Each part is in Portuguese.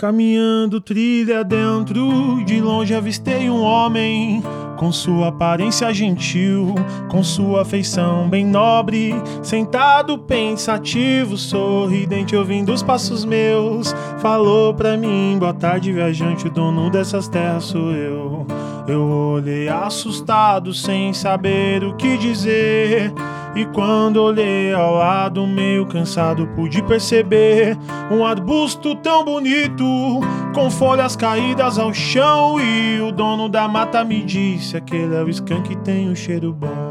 Caminhando trilha dentro, de longe avistei um homem com sua aparência gentil, com sua feição bem nobre, sentado pensativo, sorridente, ouvindo os passos meus. Falou pra mim: Boa tarde, viajante, o dono dessas terras sou eu. Eu olhei assustado, sem saber o que dizer. E quando olhei ao lado, meio cansado, pude perceber um arbusto tão bonito, com folhas caídas ao chão. E o dono da mata me disse: aquele é o skunk que tem um cheiro bom.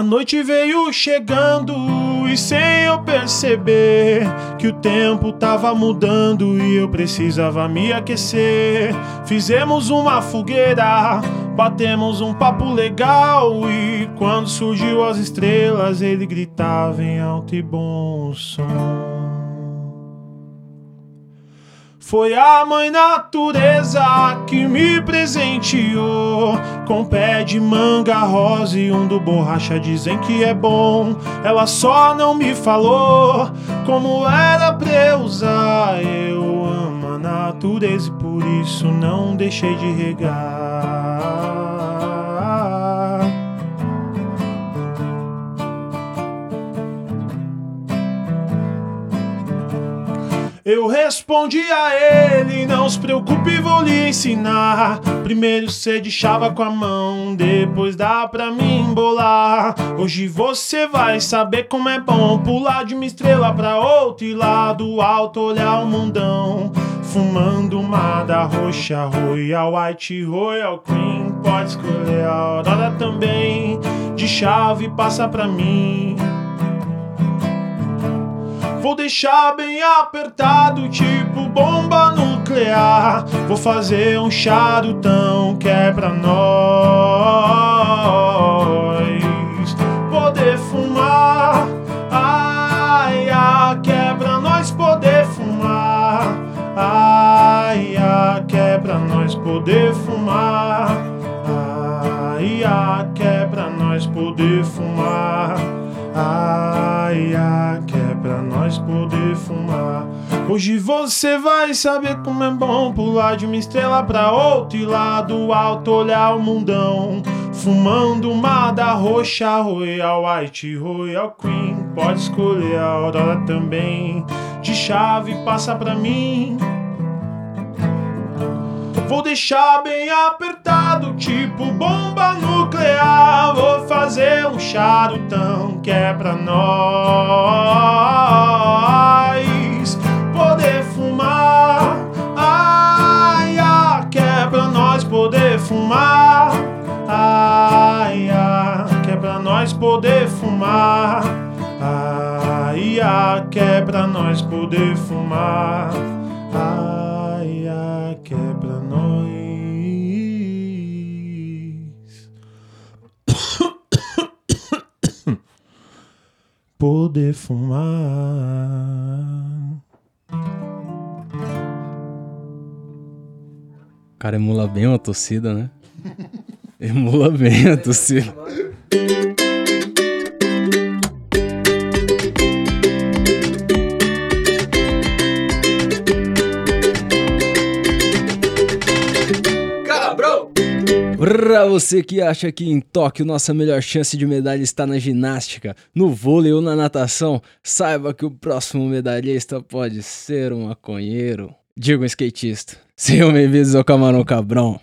A noite veio chegando e sem eu perceber que o tempo tava mudando e eu precisava me aquecer. Fizemos uma fogueira, batemos um papo legal e quando surgiu as estrelas ele gritava em alto e bom som. Foi a mãe natureza que me presenteou com pé de manga rosa e um do borracha dizem que é bom. Ela só não me falou como era pra eu usar. Eu amo a natureza e por isso não deixei de regar. Respondi a ele: Não se preocupe, vou lhe ensinar. Primeiro cê chava com a mão, depois dá pra mim embolar. Hoje você vai saber como é bom pular de uma estrela pra outra e lá do alto olhar o mundão. Fumando uma da roxa, Royal White, Royal Cream. Pode escolher a hora também. De chave passa pra mim. Vou deixar bem apertado, tipo bomba nuclear. Vou fazer um charutão que é pra nós poder fumar. Ai, ai, que é pra nós poder fumar. Ai, ai, que é pra nós poder fumar. Ai, ai, que é pra nós poder fumar. Ai, ai, que é nós poder fumar. Hoje você vai saber como é bom pular de uma estrela pra outra e lá do alto olhar o mundão. Fumando uma da roxa, Royal White, Royal Queen. Pode escolher a aurora também. De chave passa pra mim. Vou deixar bem apertado, tipo bomba nuclear. Vou fazer um charutão que é pra nós nós poder fumar. Ai, ai, que é pra nós poder fumar. Ai, ai, que é pra nós poder fumar. O cara emula bem uma torcida, né? emula bem a torcida. Pra você que acha que em Tóquio nossa melhor chance de medalha está na ginástica, no vôlei ou na natação, saiba que o próximo medalhista pode ser um maconheiro. Diga um skatista. Sejam bem-vindos ao Camarão Cabrão.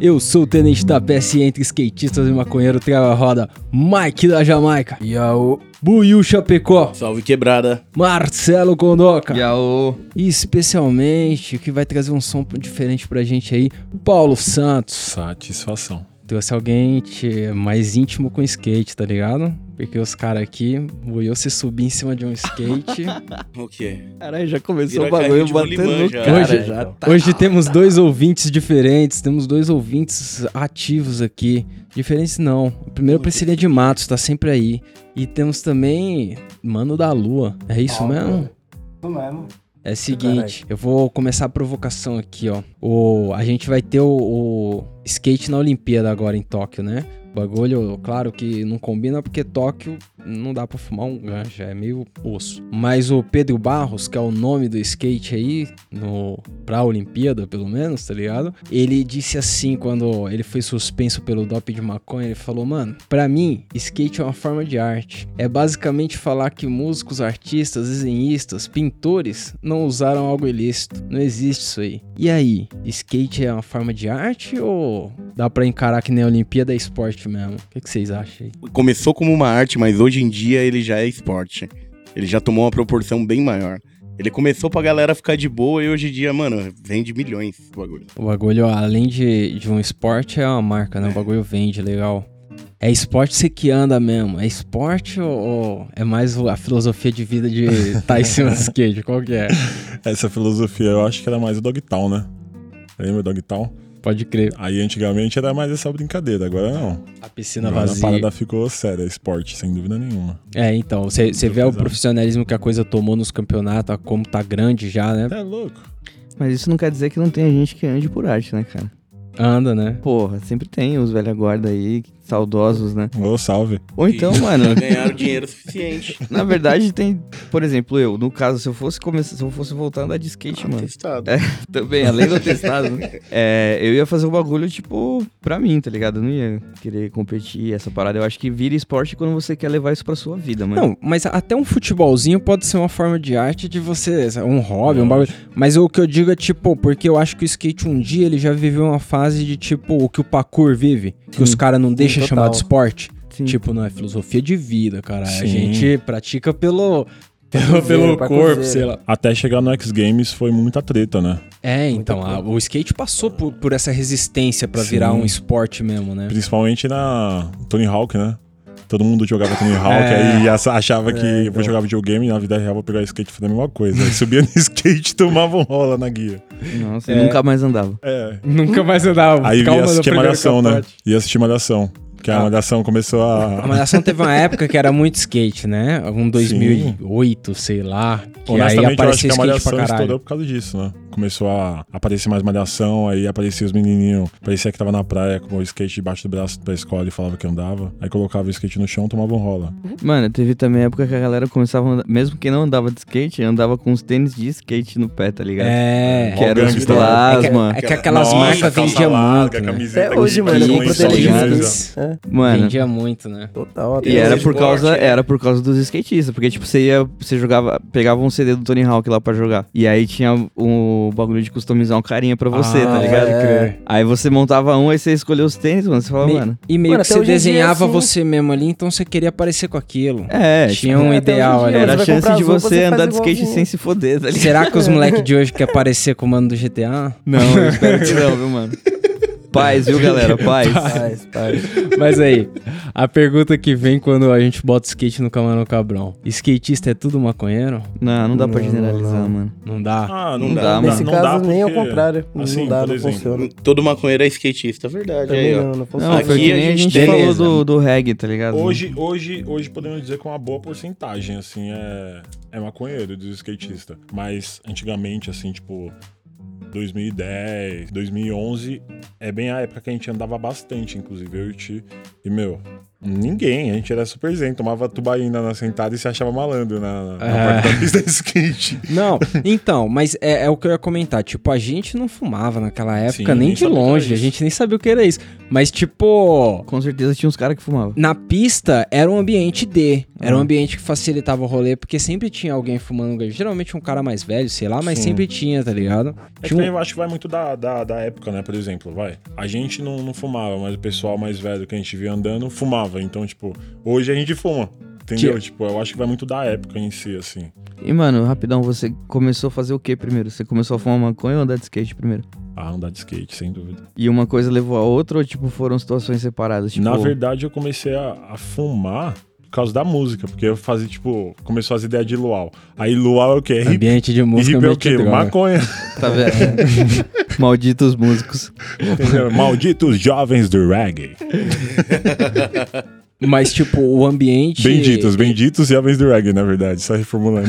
Eu sou o tenente da PS entre skatistas e maconheiro traga a roda Mike da Jamaica. Yaô. Buiu Chapecó. Salve quebrada. Marcelo Condoca. Yaô. E especialmente, o que vai trazer um som diferente pra gente aí, Paulo Santos. Satisfação. Trouxe alguém que é mais íntimo com skate, tá ligado? Porque os caras aqui, vou eu se subir em cima de um skate. O quê? Caralho, já começou Virou o bagulho batendo no cara. Hoje- já tá. Hoje temos dois ouvintes diferentes, temos dois ouvintes ativos aqui. Diferentes não. O primeiro Priscilia de Matos, tá sempre aí. E temos também Mano da Lua. É isso mesmo? Isso mesmo. É o seguinte, eu vou começar a provocação aqui, ó. O, a gente vai ter o, o skate na Olimpíada agora em Tóquio, né? Bagulho, claro que não combina porque Tóquio não dá pra fumar um ganja, é meio osso. Mas o Pedro Barros, que é o nome do skate aí, no, pra Olimpíada pelo menos, tá ligado? Ele disse assim quando ele foi suspenso pelo doping de maconha, ele falou, mano, pra mim, skate é uma forma de arte. É basicamente falar que músicos, artistas, desenhistas, pintores não usaram algo ilícito. Não existe isso aí. E aí, skate é uma forma de arte ou dá pra encarar que nem a Olimpíada é esporte mesmo? O que, que vocês acham aí? Começou como uma arte, mas hoje em dia ele já é esporte. Ele já tomou uma proporção bem maior. Ele começou pra galera ficar de boa e hoje em dia, mano, vende milhões o bagulho. O bagulho, além de, de um esporte, é uma marca, né? O bagulho vende, legal. É esporte você que anda mesmo? É esporte ou, ou é mais a filosofia de vida de estar tá em cima do skate? Qual que é? Essa filosofia eu acho que era mais o Dogtown, né? Lembra o Dogtown? Pode crer. Aí antigamente era mais essa brincadeira, agora não. A piscina agora vazia. A parada ficou séria, esporte, sem dúvida nenhuma. É, então, você vê o profissionalismo que a coisa tomou nos campeonatos, como tá grande já, né? É louco. Mas isso não quer dizer que não tem gente que ande por arte, né, cara? Anda, né? Porra, sempre tem os velha guarda aí, saudosos, né? Ô, salve. Ou então, mano. Ganharam dinheiro suficiente. Na verdade, tem. Por exemplo, eu, no caso, se eu fosse começar, se eu fosse voltar a andar de skate, mano. Testado. É, também, além do testado, né? É, eu ia fazer um bagulho, tipo, pra mim, tá ligado? Eu não ia querer competir essa parada. Eu acho que vira esporte quando você quer levar isso pra sua vida, mano. Não, mas até um futebolzinho pode ser uma forma de arte de você. Um hobby, um bagulho. Mas o que eu digo é, tipo, porque eu acho que o skate um dia ele já viveu uma fase de, tipo, o que o parkour vive. Que Sim. os caras não deixam total. chamar de esporte. Sim. Tipo, não é filosofia de vida, cara. A Sim. gente pratica pelo. Pelo, pelo corpo, sei lá. Até chegar no X Games foi muita treta, né? É, então, a- o skate passou por, por essa resistência pra Sim. virar um esporte mesmo, né? Principalmente na Tony Hawk, né? Todo mundo jogava Tony Hawk, É. aí achava que É, vou então. jogar videogame e na vida real vou pegar skate e fazer a mesma coisa. Aí subia no skate e tomava um rola na guia. Nossa, É. nunca mais andava. É. Nunca mais andava. Aí Calma ia assistir Malhação, né? Ia assistir Malhação. Que a. Malhação começou A a... Malhação teve uma época que era muito skate, né? Um 2008, sei lá. Que aí Honestamente, eu acho que a skate pra Malhação caralho. estourou por causa disso, né? Começou a aparecer mais Malhação, aí aparecia os menininhos. Parecia que tava na praia com o skate debaixo do braço pra escola e falava que andava. Aí colocava o skate no chão, tomava um rola. Mano, teve também época que a galera começava a andar, mesmo quem não andava de skate, andava com os tênis de skate no pé, tá ligado? É. Que era os gangsta, É plasma. que, é que aquelas Nossa, marcas vendiam larga, muito, né? camiseta Até hoje, mano, eu skate, É, Mano, Vendia muito, né? total. E era por esporte, causa, né? era por causa dos skatistas, porque tipo, você ia, você jogava, pegava um CD do Tony Hawk lá pra jogar. E aí tinha o bagulho de customizar um carinha pra você, Ah, tá ligado? pode crer. Aí você montava um, aí você escolhia os tênis, mano, você falava, Me- mano. E meio Mano, que você desenhava assim- você mesmo ali, então você queria parecer com aquilo. É, Tinha tipo, um ideal dia, ali. era a chance de você andar de skate sem se foder, tá ligado? Será que os moleques de hoje querem parecer com o mano do GTA? Não, eu espero que não, viu, mano? Paz, viu, galera? Paz. Paz, paz. Mas aí, a pergunta que vem quando a gente bota skate no Camarão Cabrão. Skatista é tudo maconheiro? Não, não dá pra Não, generalizar, não. mano. Não dá? Ah, Não dá, Nesse não caso, dá nem ao contrário. assim, não dá, não exemplo, funciona. Todo maconheiro é skatista, verdade. Também Aí, ó. não, não Não, funciona. Aqui a nem a gente gente falou beleza. do, do reggae, tá ligado? Hoje, hoje, hoje podemos dizer que uma boa porcentagem, assim, é, é maconheiro dos skatistas. Mas antigamente, assim, tipo, 2010, 2011, é bem a época que a gente andava bastante, inclusive, eu e o Ti. E, meu, ninguém, a gente era super zen, tomava tubaína na sentada e se achava malandro na, na É. parte da pista de skate. Não, então, mas é, é o que eu ia comentar. Tipo, a gente não fumava naquela época, Sim, nem nem de longe. A gente nem sabia o que era isso. Mas, tipo, Com certeza tinha uns caras que fumavam. na pista era um ambiente de. Era um Ah. ambiente que facilitava o rolê, porque sempre tinha alguém fumando. Geralmente um cara mais velho, sei lá, mas Sim. sempre tinha, tá ligado? É que Tinha um- eu acho que vai muito da, da, da época, né? Por exemplo, vai. A gente não, não fumava, mas o pessoal mais velho que a gente via andando fumava. Então, tipo, hoje a gente fuma. Entendeu? Tinha- Tipo, eu acho que vai muito da época em si, assim. E, mano, rapidão, você começou a fazer o que primeiro? Você começou a fumar maconha ou andar de skate primeiro? A andar de skate, sem dúvida. E uma coisa levou a outra ou, tipo, foram situações separadas? Tipo, Na verdade, eu comecei a, a fumar causa da música, porque eu fazia, tipo, começou as ideias de luau. Aí luau é o quê? Ambiente de música hip é o quê? droga. Maconha. tá vendo? Malditos músicos. Malditos jovens do reggae. Mas, tipo, o ambiente. Benditos, benditos jovens do reggae, na verdade, só reformulando.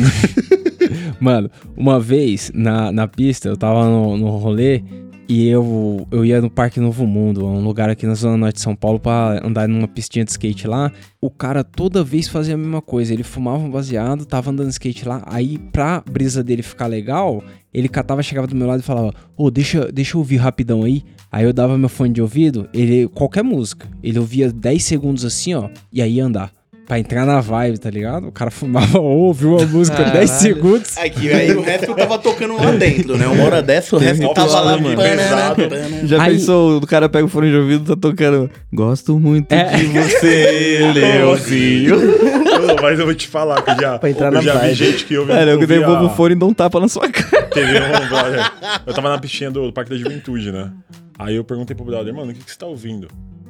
Mano, uma vez na, na pista, eu tava no, no rolê e eu, eu ia no Parque Novo Mundo, um lugar aqui na Zona Norte de São Paulo, pra andar numa pistinha de skate lá. O cara toda vez fazia a mesma coisa. Ele fumava um baseado, tava andando de skate lá. Aí, pra brisa dele ficar legal, ele catava, chegava do meu lado e falava: Ô, deixa, deixa eu ouvir rapidão aí. Aí eu dava meu fone de ouvido, ele, qualquer música. Ele ouvia 10 segundos assim, ó, e aí ia andar. Pra entrar na vibe, tá ligado? O cara fumava, ouviu a música 10 Caralho. segundos. Aqui, aí o resto tava tocando lá dentro, né? Uma hora dessa, o resto tava lá, mano. pesado. Já Aí- pensou, o cara pega o fone de ouvido e tá tocando. Gosto muito É. de você, Leozinho. Ô, Mas eu vou te falar que já, Pra entrar eu na já vi vibe. gente que ouve. Cara, eu devolvo o fone e dou um tapa na sua cara. Teve um. Eu tava na pistinha do, do Parque da Juventude, né? Aí eu perguntei pro brother, mano, o que, que você tá ouvindo?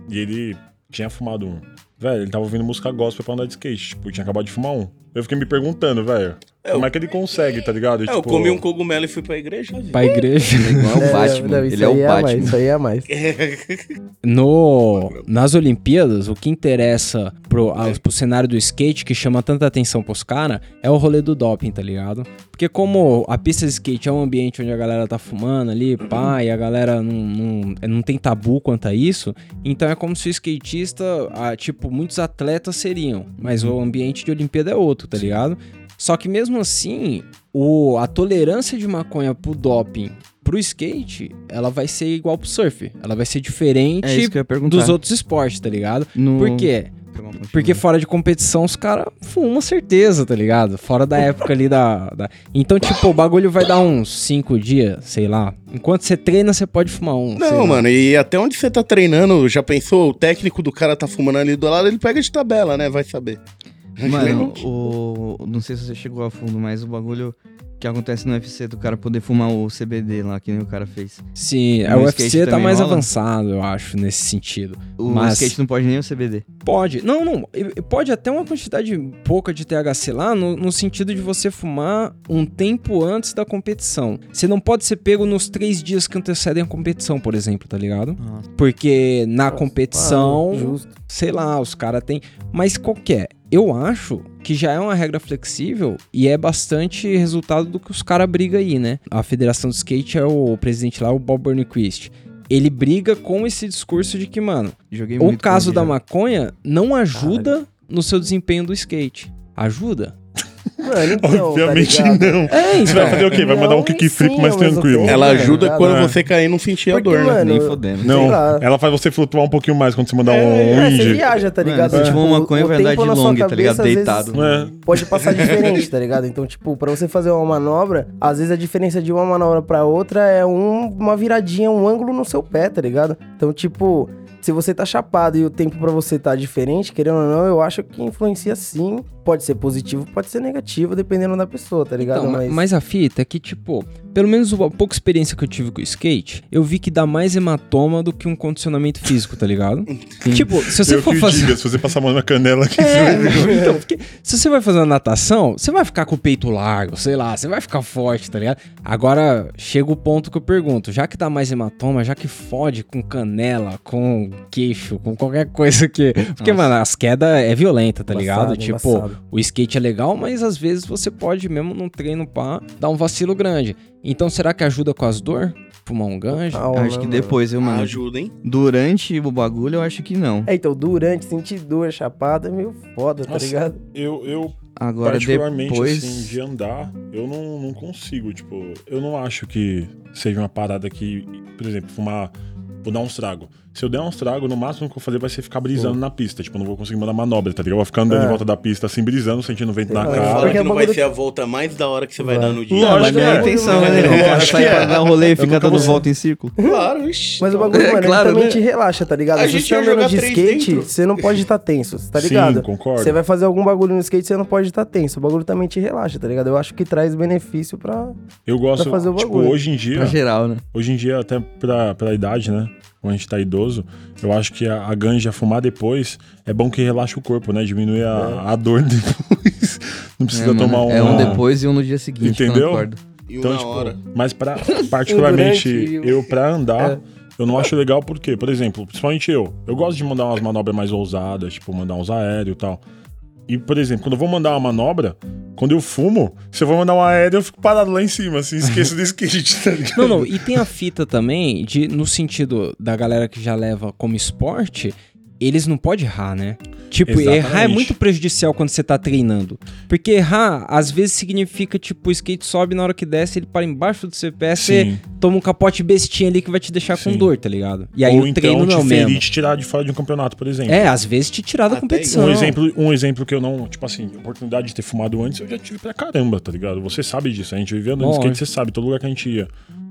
E ele tinha fumado um. Velho, ele tava ouvindo música gospel pra andar de skate. Tipo, tinha acabado de fumar um. Eu fiquei me perguntando, velho, como é que ele consegue, tá ligado? É, eu Tipo, comi um cogumelo e fui pra igreja. Pra igreja. Igual o Batman. não, Ele é o a Batman. mais, isso aí é a mais. No, nas Olimpíadas, o que interessa pro, aos- pro cenário do skate, que chama tanta atenção pros caras, é o rolê do doping, tá ligado? Porque como a pista de skate é um ambiente onde a galera tá fumando ali, pá, e a galera não, não, não tem tabu quanto a isso, então é como se o skatista, ah, tipo, muitos atletas seriam, mas o ambiente de Olimpíada é outro, tá ligado? Só que mesmo assim, o, a tolerância de maconha pro doping pro skate, ela vai ser igual pro surf. Ela vai ser diferente É dos outros esportes, tá ligado? No... Por quê? Porque fora de competição os caras fumam certeza, tá ligado? Fora da época ali da, da- Então, tipo, o bagulho vai dar uns 5 dias, sei lá. Enquanto você treina, você pode fumar um. sei Não, lá. mano, e até onde você tá treinando, já pensou? O técnico do cara tá fumando ali do lado, ele pega de tabela, né? Vai saber. Mano, o... não sei se você chegou a fundo, mas o bagulho que acontece no UFC do cara poder fumar o CBD lá, que nem o cara fez. Sim, a No UFC skate tá mais rola? avançado, eu acho, nesse sentido. O Mas- skate não pode nem o CBD. Pode. Não, não. Pode até uma quantidade pouca de THC lá, no, no sentido de você fumar um tempo antes da competição. Você não pode ser pego nos três dias que antecedem a competição, por exemplo, tá ligado? Nossa. Porque na competição, Ah, justo. sei lá, os caras têm. Mas qualquer. Eu acho que já é uma regra flexível e é bastante resultado do que os caras brigam aí, né? A Federação de Skate é o presidente lá, o Bob Burnquist. Ele briga com esse discurso de que, mano, Joguei o caso da maconha não ajuda no seu desempenho do skate. Ajuda? Mano, então, Obviamente tá não. É, Você vai então. fazer o quê? Vai mandar um Não, kickflip sim, mais tranquilo. Ela É, ajuda tá quando você cair não sentir a dor, né? mano, Nem fodendo. Não, ela faz você flutuar um pouquinho mais quando você mandar um É, você wind. viaja, tá Mano, ligado? se tiver uma maconha, o vai andar tempo de na sua long, tá ligado? vezes, Deitado. É. Pode passar diferente, tá ligado? Então, tipo, pra você fazer uma manobra, às vezes a diferença de uma manobra pra outra é um- uma viradinha, um ângulo no seu pé, tá ligado? Então, tipo, se você tá chapado e o tempo pra você tá diferente, querendo ou não, eu acho que influencia sim. Pode ser positivo, pode ser negativo, dependendo da pessoa, tá ligado? Então, ma- mas... a fita é que, tipo, pelo menos a pouca experiência que eu tive com o skate, eu vi que dá mais hematoma do que um condicionamento físico, tá ligado? tipo, se você eu for fazer. diga, se você passar a mão na canela aqui, É, você vai ver. então, porque se você vai fazer uma natação, você vai ficar com o peito largo, sei lá, você vai ficar forte, tá ligado? Agora, chega o ponto que eu pergunto, já que dá mais hematoma, já que fode com canela, com queixo, com qualquer coisa que... Porque, Nossa. mano, as quedas é violenta, tá ligado? Embaçado, Tipo, embaçado. O skate é legal, mas às vezes você pode mesmo num treino pá, dar um vacilo grande. Então, será que ajuda com as dor? Fumar um ganja? Calma, acho que mano. depois, viu, mano? Ajuda, hein? Durante o bagulho, eu acho que não. É, então, durante, sentir dor, chapado é meio foda, tá Nossa, ligado? Eu, eu Agora, particularmente, depois... assim, de andar, eu não, não consigo, tipo, eu não acho que seja uma parada que, por exemplo, fumar, vou dar um trago. Se eu der um trago, no máximo que eu vou fazer vai ser ficar brisando na pista, tipo, eu não vou conseguir mandar manobra, tá ligado? Eu vou ficar andando É. em volta da pista, assim, brisando, sentindo o vento na lá, Mas cara. fala que é não vai ser a volta mais da hora que você vai Vai. dar no dia. Lógico, Não, mas não é a é. intenção, né? Eu O cara acho sai que é. pra dar um rolê e fica dando volta em círculo. Claro, ixi. Mas o bagulho, É, mano, claro, ele também né? te relaxa, tá ligado? A Se gente você andando de skate, dentro. você não pode estar tenso, tá Sim, ligado? concordo. Você vai fazer algum bagulho no skate, você não pode estar tenso. O bagulho também te relaxa, tá ligado? Eu acho que traz benefício pra. Eu gosto, pra fazer o tipo, bagulho. hoje em dia, Pra geral, né? hoje em dia, até pra, pra idade, né? Quando a gente tá idoso, eu acho que a, a ganja fumar depois é bom que relaxa o corpo, né? Diminui a, a dor depois. Não precisa É, mano, tomar um. É um depois e um no dia seguinte, Entendeu? E Então, tipo, hora. mas pra, particularmente eu pra andar, É. eu não acho legal porque, por exemplo, principalmente eu, eu gosto de mandar umas manobras mais ousadas, tipo mandar uns aéreos e tal. E, por exemplo, quando eu vou mandar uma manobra, quando eu fumo, se eu vou mandar uma aérea, eu fico parado lá em cima, assim, esqueço do skate, tá ligado? Não, não, e tem a fita também de, no sentido da galera que já leva como esporte, eles não podem errar, né? Tipo, Exatamente. errar é muito prejudicial quando você tá treinando. Porque errar, às vezes, significa, tipo, o skate sobe na hora que desce, ele para embaixo do seu pé, você toma um capote bestinha ali que vai te deixar com Sim. dor, tá ligado? E aí Ou o treino então não é o te ferir mesmo. te tirar de fora de um campeonato, por exemplo. É, às vezes te tirar da Até competição. Um exemplo, um exemplo que eu não, tipo assim, oportunidade de ter fumado antes, eu já tive pra caramba, tá ligado? Você sabe disso, a gente viveu andando skate, você sabe, todo lugar que a gente ia.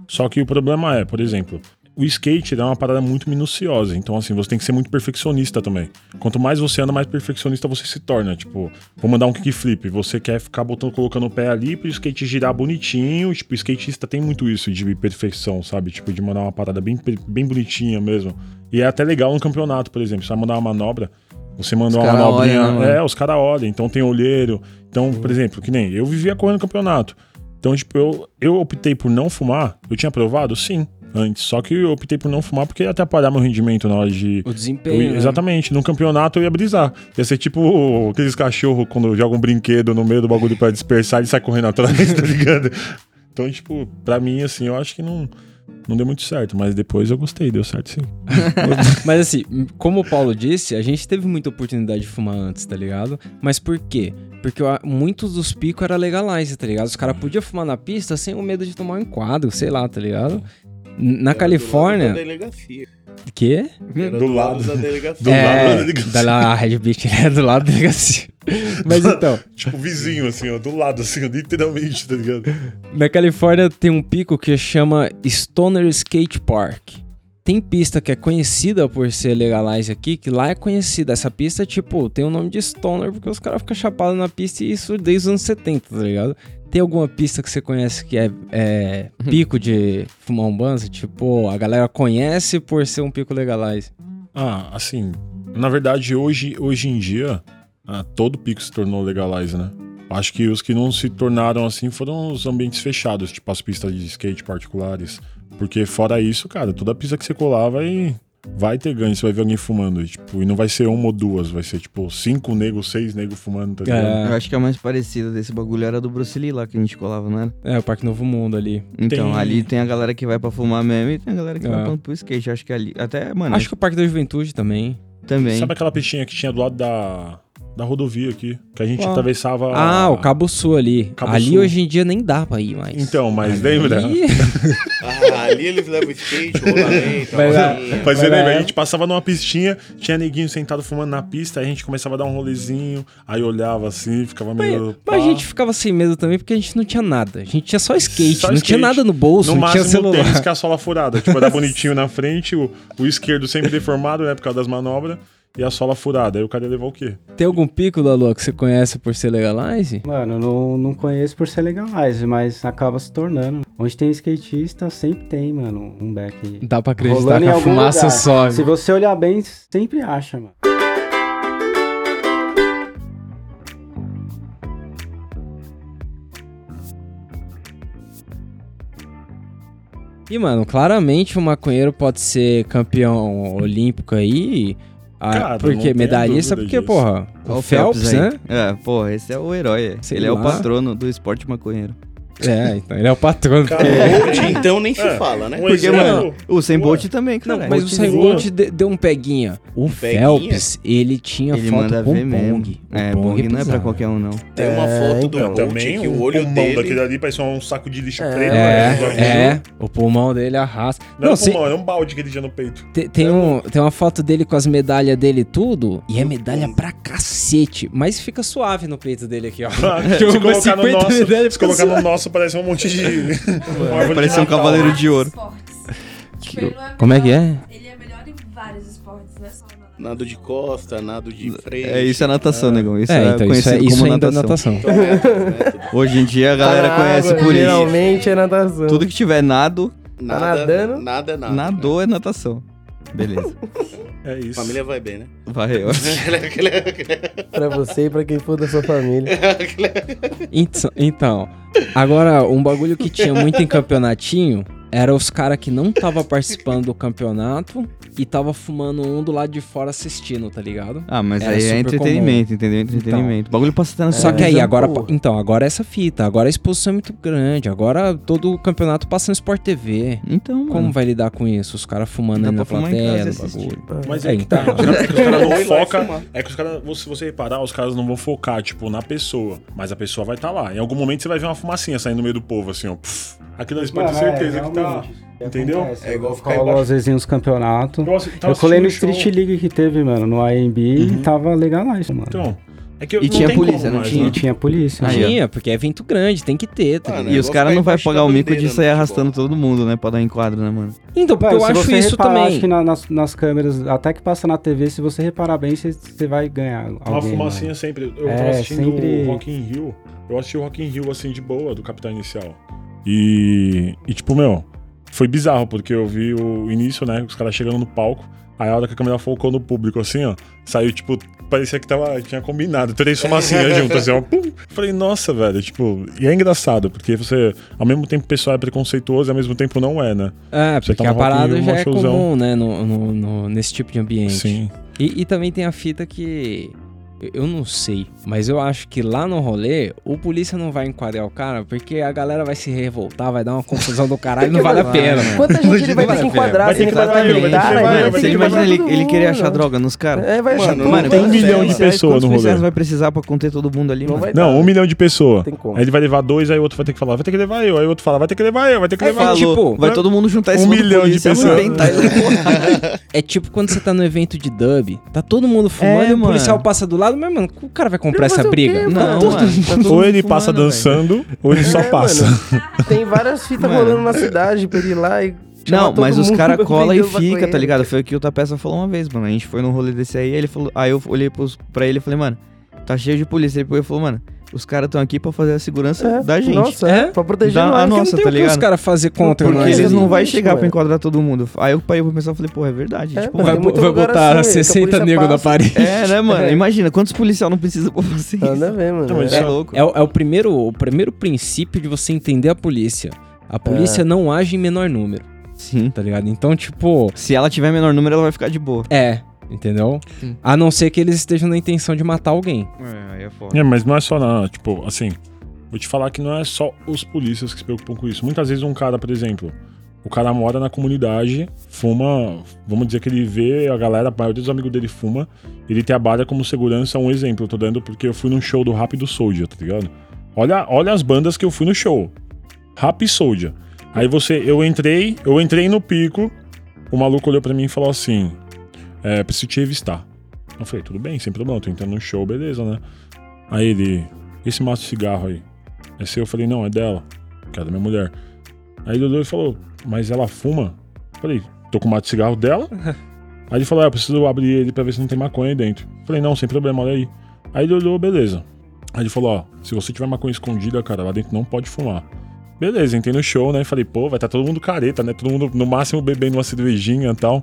Só que o problema é, por exemplo, o skate é uma parada muito minuciosa, então assim, você tem que ser muito perfeccionista também. Quanto mais você anda, mais perfeccionista você se torna. Tipo, vou mandar um kickflip, você quer ficar botando, colocando o pé ali pro skate girar bonitinho, tipo, o skatista tem muito isso de perfeição, sabe? Tipo, de mandar uma parada bem, bem bonitinha mesmo. E é até legal no campeonato, por exemplo, você vai mandar uma manobra, você mandou uma manobrinha. olham, né, é, os caras olham, então tem olheiro. Então, por exemplo, que nem eu vivia correndo campeonato. Então, tipo, eu, eu optei por não fumar. Eu tinha provado? Sim, antes. Só que eu optei por não fumar porque ia atrapalhar meu rendimento na hora de. O desempenho. ia- né? Exatamente, no campeonato eu ia brisar. Ia ser tipo aqueles cachorros quando jogam um brinquedo no meio do bagulho pra dispersar e sai correndo atrás, tá ligado? Então, tipo, pra mim, assim, eu acho que não, não deu muito certo. Mas depois eu gostei, deu certo sim. Mas assim, como o Paulo disse, a gente teve muita oportunidade de fumar antes, tá ligado? Mas por quê? Porque muitos dos picos era legalize, tá ligado? Os caras podiam fumar na pista sem o medo de tomar um enquadro, sei lá, tá ligado? Na Califórnia. delegacia. Quê? Era Do lado. da delegacia. Do lado da é, delegacia. da lá, Red Beach é do lado da delegacia. Mas então, Tipo, vizinho, assim, ó, do lado, assim, ó, literalmente, tá ligado? na Califórnia tem um pico que chama Stoner Skate Park. Tem pista que é conhecida por ser legalize aqui, que lá é conhecida. Essa pista, tipo, tem o nome de Stoner porque os caras ficam chapados na pista e isso desde os anos 70, tá ligado? Tem alguma pista que você conhece que é, é pico de fumar um banzo? Tipo, a galera conhece por ser um pico legalize. Ah, assim, na verdade, hoje, hoje em dia, ah, todo pico se tornou legalize, né? Acho que os que não se tornaram assim foram os ambientes fechados, tipo as pistas de skate particulares. Porque fora isso, cara, toda pista que você colar vai, vai ter ganho, você vai ver alguém fumando. E, tipo, e não vai ser uma ou duas, vai ser tipo cinco negros, seis negros fumando, tá ligado? É. Eu acho que a mais parecida desse bagulho era do Bruce Lee lá que a gente colava, não era? É, o Parque Novo Mundo ali. Então, Tem- ali tem a galera que vai pra fumar mesmo e tem a galera que É. vai pra, pro skate. Acho que ali. Até, mano, Acho que o Parque da Juventude também. também. Sabe aquela pistinha que tinha do lado da, da rodovia aqui? Que a gente atravessava. Ah, o Cabo Sul ali. Cabo ali Sul. hoje em dia nem dá pra ir mais. Então, mas Ali- lembra? Ah, ali eles levam skate, rolamento. Mas você lá. lembra, a gente passava numa pistinha, tinha neguinho sentado fumando na pista, aí a gente começava a dar um rolezinho, aí olhava assim, ficava meio. Mas a pá. gente ficava sem medo também porque a gente não tinha nada. A gente tinha só skate, Só não tinha skate. nada no bolso, No não tinha máximo o celular. tênis com a sola furada. Tipo, era bonitinho na frente, o, o esquerdo sempre deformado, né, por causa das manobras, e a sola furada. Aí o cara ia levar o quê? Tem algum pico da Lua que você conhece por ser legalize? Mano, eu não, não conheço por ser legalize, mas acaba se tornando. Onde tem skatista, sempre tem, mano, um back. Dá pra acreditar rolando que a fumaça lugar. sobe. Se você olhar bem, sempre acha, mano. E, mano, claramente o maconheiro pode ser campeão olímpico aí. Ah, Cara, porque medalhista, porque, disso. porra, Olha o Phelps, aí. né? É, porra, esse é o herói. Sei ele é lá. o patrono do esporte maconheiro. É, então ele é o. Cara, Bolt, então nem se É, fala, né? um Porque, exemplo- mano, o Sem. Bolt também, Não, cara. mas o. Usain Bolt de- deu um peguinha. O peguinha? Phelps, ele tinha Ele foto manda com ver mesmo. Bong. O É, Bong Bong não é pra qualquer um, não. Tem uma É, foto do então. Bolt Também que um o olho pulmão dele... daquele ali parecia um saco de lixo É, preto. É, né? é, o pulmão dele arrasta. Não, Não, era se- pulmão, era um balde que ele tinha no peito. Tem, tem um, tem uma foto dele com as medalhas dele e tudo, e é medalha pra cacete, mas fica suave no peito dele aqui, ó. se Tipo, colocar no 50 nosso, medalhas se fica colocar no suave. nosso, parece um monte de. de Parecia um cavaleiro de ouro. Tipo, ele não é Como é que é? Ele é melhor em vários esportes, é só na Nado de costa, nado de frente. É, isso é natação, negão. Isso é, é, então isso, é, conhecido isso como ainda é natação. natação. método. Hoje em dia a Tá galera na conhece por isso. Geralmente é natação. Tudo que tiver nado, Nada, nadando? Nada é nada. nadou é natação. Beleza. É isso. Família vai bem, né? Vai, ó. Pra você e pra quem for da sua família. Então, então, agora, um bagulho que tinha muito em campeonatinho era os caras que não tava participando do campeonato e tava fumando um do lado de fora assistindo, tá ligado? Ah, mas Era aí é entretenimento, entendeu? Entretenimento. o bagulho passa estar na Só que aí, agora. pô. Então, agora é essa fita. Agora a exposição é muito grande. Agora todo o campeonato passa no Sport TV. Então, mano. Como vai lidar com isso? Os caras fumando na plateia, bagulho. Mas É, é, que tá. então. Os caras os caras não focam. É que os caras, se você reparar, os caras não vão focar, tipo, na pessoa. Mas a pessoa vai estar lá. Em algum momento você vai ver uma fumacinha saindo no meio do povo, assim, ó. Pff. Aquilo ali pode ter Mano, é, certeza que tá. Entendeu? Acontece. É igual ficar Rola embaixo. às vezes uns campeonatos. Eu, tava Eu colei no Street show. League que teve, mano, no AMB e tava legal lá isso, mano. Então. É que eu- E não tinha polícia, como não mais, tinha? né? Tinha polícia. Ó. Tinha, porque é evento grande, tem que ter, tá? E é os caras não vai embaixo pagar o mico de sair no arrastando futebol. todo mundo, né? Pra dar enquadro, né, mano? Então, porque Mano, eu se acho você isso reparar, também. Acho que na- nas, nas câmeras, até que passa na TV, se você reparar bem, você, você vai ganhar. Uma alguém, fumacinha mano. sempre. Eu É, tava assistindo sempre- o Rock in Rio. Eu assisti o Rock in Rio, assim, de boa, do Capitão Inicial. E, e tipo, meu, foi bizarro, porque eu vi o início, né, os caras chegando no palco. Aí a hora que a câmera focou no público, assim, ó, saiu, tipo, parecia que tava, tinha combinado, três fumacinhas juntas, assim, ó, pum. Falei, nossa, velho, tipo, e é engraçado, porque você, ao mesmo tempo o pessoal é preconceituoso e ao mesmo tempo não é, né? É, Você porque tá a parada já é showzão. comum, né, no, no- no- nesse tipo de ambiente. Sim. E, e também tem a fita que. Eu- não sei, mas eu acho que lá no rolê, o polícia não vai enquadrar o cara, porque a galera vai se revoltar, vai dar uma confusão do caralho, não vale a pena, mano. Quanta gente ele vai ter que enquadrar Vai se ter ele enquadrar Você imagina ele, ele querer achar droga nos caras? É, vai achar Mano, tudo. mano, tem um milhão de pessoas no rolê. vai precisar pra conter todo mundo ali, Não um milhão de pessoas. Aí ele vai levar dois, aí o outro vai ter que falar, vai ter que levar eu. Aí o outro fala, vai ter que levar eu, vai ter que levar eu. tipo, vai todo mundo juntar esse um milhão de pessoas. É tipo quando você tá no evento de dub, tá todo mundo fumando É, e o policial passa do lado, mas, mano, o cara vai comprar essa briga? quê? Não, Todo mano. tá Ou ele passa fumando, velho. dançando, ou ele só É, passa. mano. Tem várias fitas Mano. rolando na cidade pra ele ir lá e. Não, mas os caras pra colam e fica, tá ligado? Foi o que o Tapeça falou uma vez, mano. A gente foi num rolê desse aí, ele falou. Aí eu olhei pros, pra ele e falei, mano, tá cheio de polícia. Ele falou, mano, os caras estão aqui pra fazer a segurança É, da gente. Nossa, É? é. Pra proteger Da- nós. a nossa, não tem tá o que os ligado? caras fazer contra Porque nós. eles não vão chegar mano. pra enquadrar todo mundo. Aí eu parei pra pensar e falei, pô, é verdade. É, tipo, Vai, vai botar assim, que a 60 polícia negros na parede. É, né, mano? Imagina, quantos policiais não precisam pra fazer isso? Nada a ver, mano. É. É louco. É, é o, primeiro, o primeiro princípio de você entender a polícia. A polícia não age em menor número, Sim. tá ligado? Então, tipo, Se ela tiver menor número, ela vai ficar de boa. é, entendeu? A não ser que eles estejam na intenção de matar alguém. É, aí é foda. É, mas não é só não, tipo, assim, vou te falar que não é só os polícias que se preocupam com isso. Muitas vezes um cara, por exemplo, o cara mora na comunidade, fuma, vamos dizer que ele vê a galera, a maioria dos amigos dele fuma, ele trabalha como segurança, um exemplo, eu tô dando porque eu fui num show do Rap do Soldier, tá ligado? Olha, olha as bandas que eu fui no show. Rap e Soldier. Aí você, eu entrei, eu entrei no pico, o maluco olhou pra mim e falou assim: é, preciso te revistar. Eu falei, tudo bem, sem problema, tô entrando no show, beleza, né? Aí ele, esse maço de cigarro aí, é seu? Eu falei, não, é dela, que é da minha mulher. Aí ele olhou e falou, mas ela fuma? Eu falei, tô com o maço de cigarro dela? Aí ele falou, é, eu preciso abrir ele pra ver se não tem maconha aí dentro. Eu falei, não, sem problema, olha aí. Aí ele olhou, beleza. Aí ele falou, ó, se você tiver maconha escondida, cara, lá dentro não pode fumar. Beleza, entrei no show, né? Falei, pô, vai estar todo mundo careta, né? Todo mundo, no máximo, bebendo uma cervejinha e tal.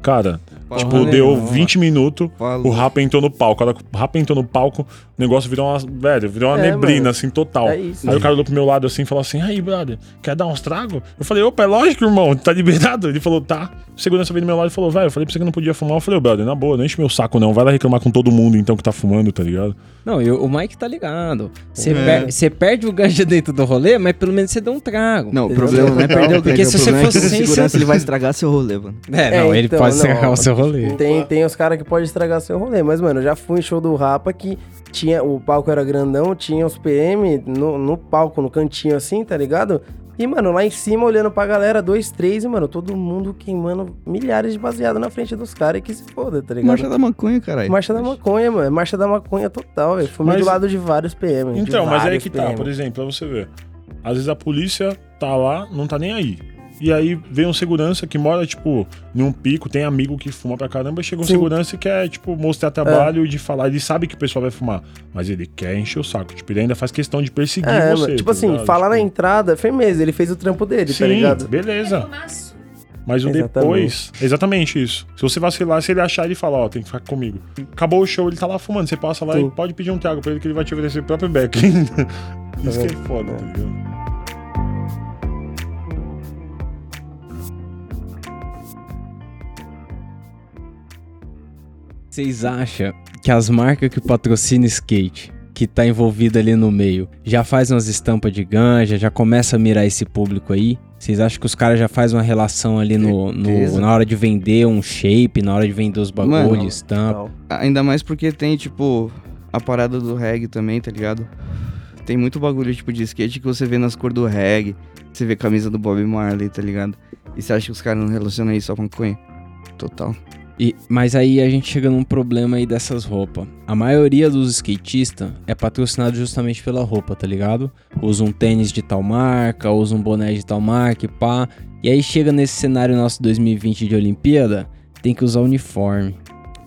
Cara, tipo, Porra deu nenhuma. 20 minutos, Falou. o Rapa entrou no palco. A hora que o Rapa entrou no palco, o negócio virou uma. Velho, virou uma É, neblina, mano. assim, total. É isso. Aí o cara olhou pro meu lado assim e falou assim: aí, brother, quer dar uns tragos? Eu falei, opa, é lógico, irmão, tá liberado? Ele falou, tá. O segurança veio do meu lado e falou, velho, eu falei pra você que não podia fumar. Eu falei, ô, brother, na boa, não enche meu saco, não. Vai lá reclamar com todo mundo então que tá fumando, tá ligado? Não, e o Mike tá ligado. Você É. per- perde o ganja dentro do rolê, mas pelo menos você deu um trago. Não, o problema não é perder o Porque ganho, se você é fosse sem segurança ele vai estragar seu rolê, mano. É, não, É, ele então, pode não, estragar o seu rolê. Tem, tem os caras que podem estragar seu rolê, mas, mano, eu já fui em show do Rapa que tinha, o palco era grandão, tinha os PM no, no palco, no cantinho assim, tá ligado? E, mano, lá em cima, olhando pra galera, dois, três, e, mano, todo mundo queimando milhares de baseado na frente dos caras e que se foda, tá ligado? Marcha da maconha, caralho. Marcha da maconha, mano. é Marcha da maconha total, velho. Fumei Mas- do lado de vários PM. Então, mas aí vários que tá, PM. por exemplo, pra você ver. Às vezes a polícia tá lá, não tá nem aí. E aí vem um segurança que mora, tipo, num pico, tem amigo que fuma pra caramba, chega um Sim. segurança e quer, tipo, mostrar trabalho e de falar. Ele sabe que o pessoal vai fumar, mas ele quer encher o saco. Tipo, ele ainda faz questão de perseguir É, você. tipo tá assim, ligado? falar na Tipo, entrada, firmeza, ele fez o trampo dele, Sim, tá ligado? beleza. Fumaço. Mas o Exatamente. depois. Exatamente isso. Se você vacilar, se ele achar, ele fala, ó, tem que ficar comigo. Acabou o show, ele tá lá fumando. Você passa lá Sim. e pode pedir um trago pra ele que ele vai te oferecer o próprio beck. isso que é foda, tá É. ligado? Vocês acham que as marcas que patrocinam skate, que tá envolvida ali no meio, já faz umas estampas de ganja, já começa a mirar esse público aí? Vocês acham que os caras já fazem uma relação ali no, no- na hora de vender um shape, na hora de vender os bagulhos, Mano, estampa? Ainda mais porque tem, tipo, a parada do reggae também, tá ligado? Tem muito bagulho, tipo, de skate que você vê nas cores do reggae. Você vê camisa do Bob Marley, tá ligado? E você acha que os caras não relacionam isso só com maconha? Total. E, mas aí a gente chega num problema aí dessas roupas. A maioria dos skatistas é patrocinado justamente pela roupa, tá ligado? Usa um tênis de tal marca, usa um boné de tal marca e pá. E aí chega nesse cenário nosso 2020 de Olimpíada, tem que usar uniforme.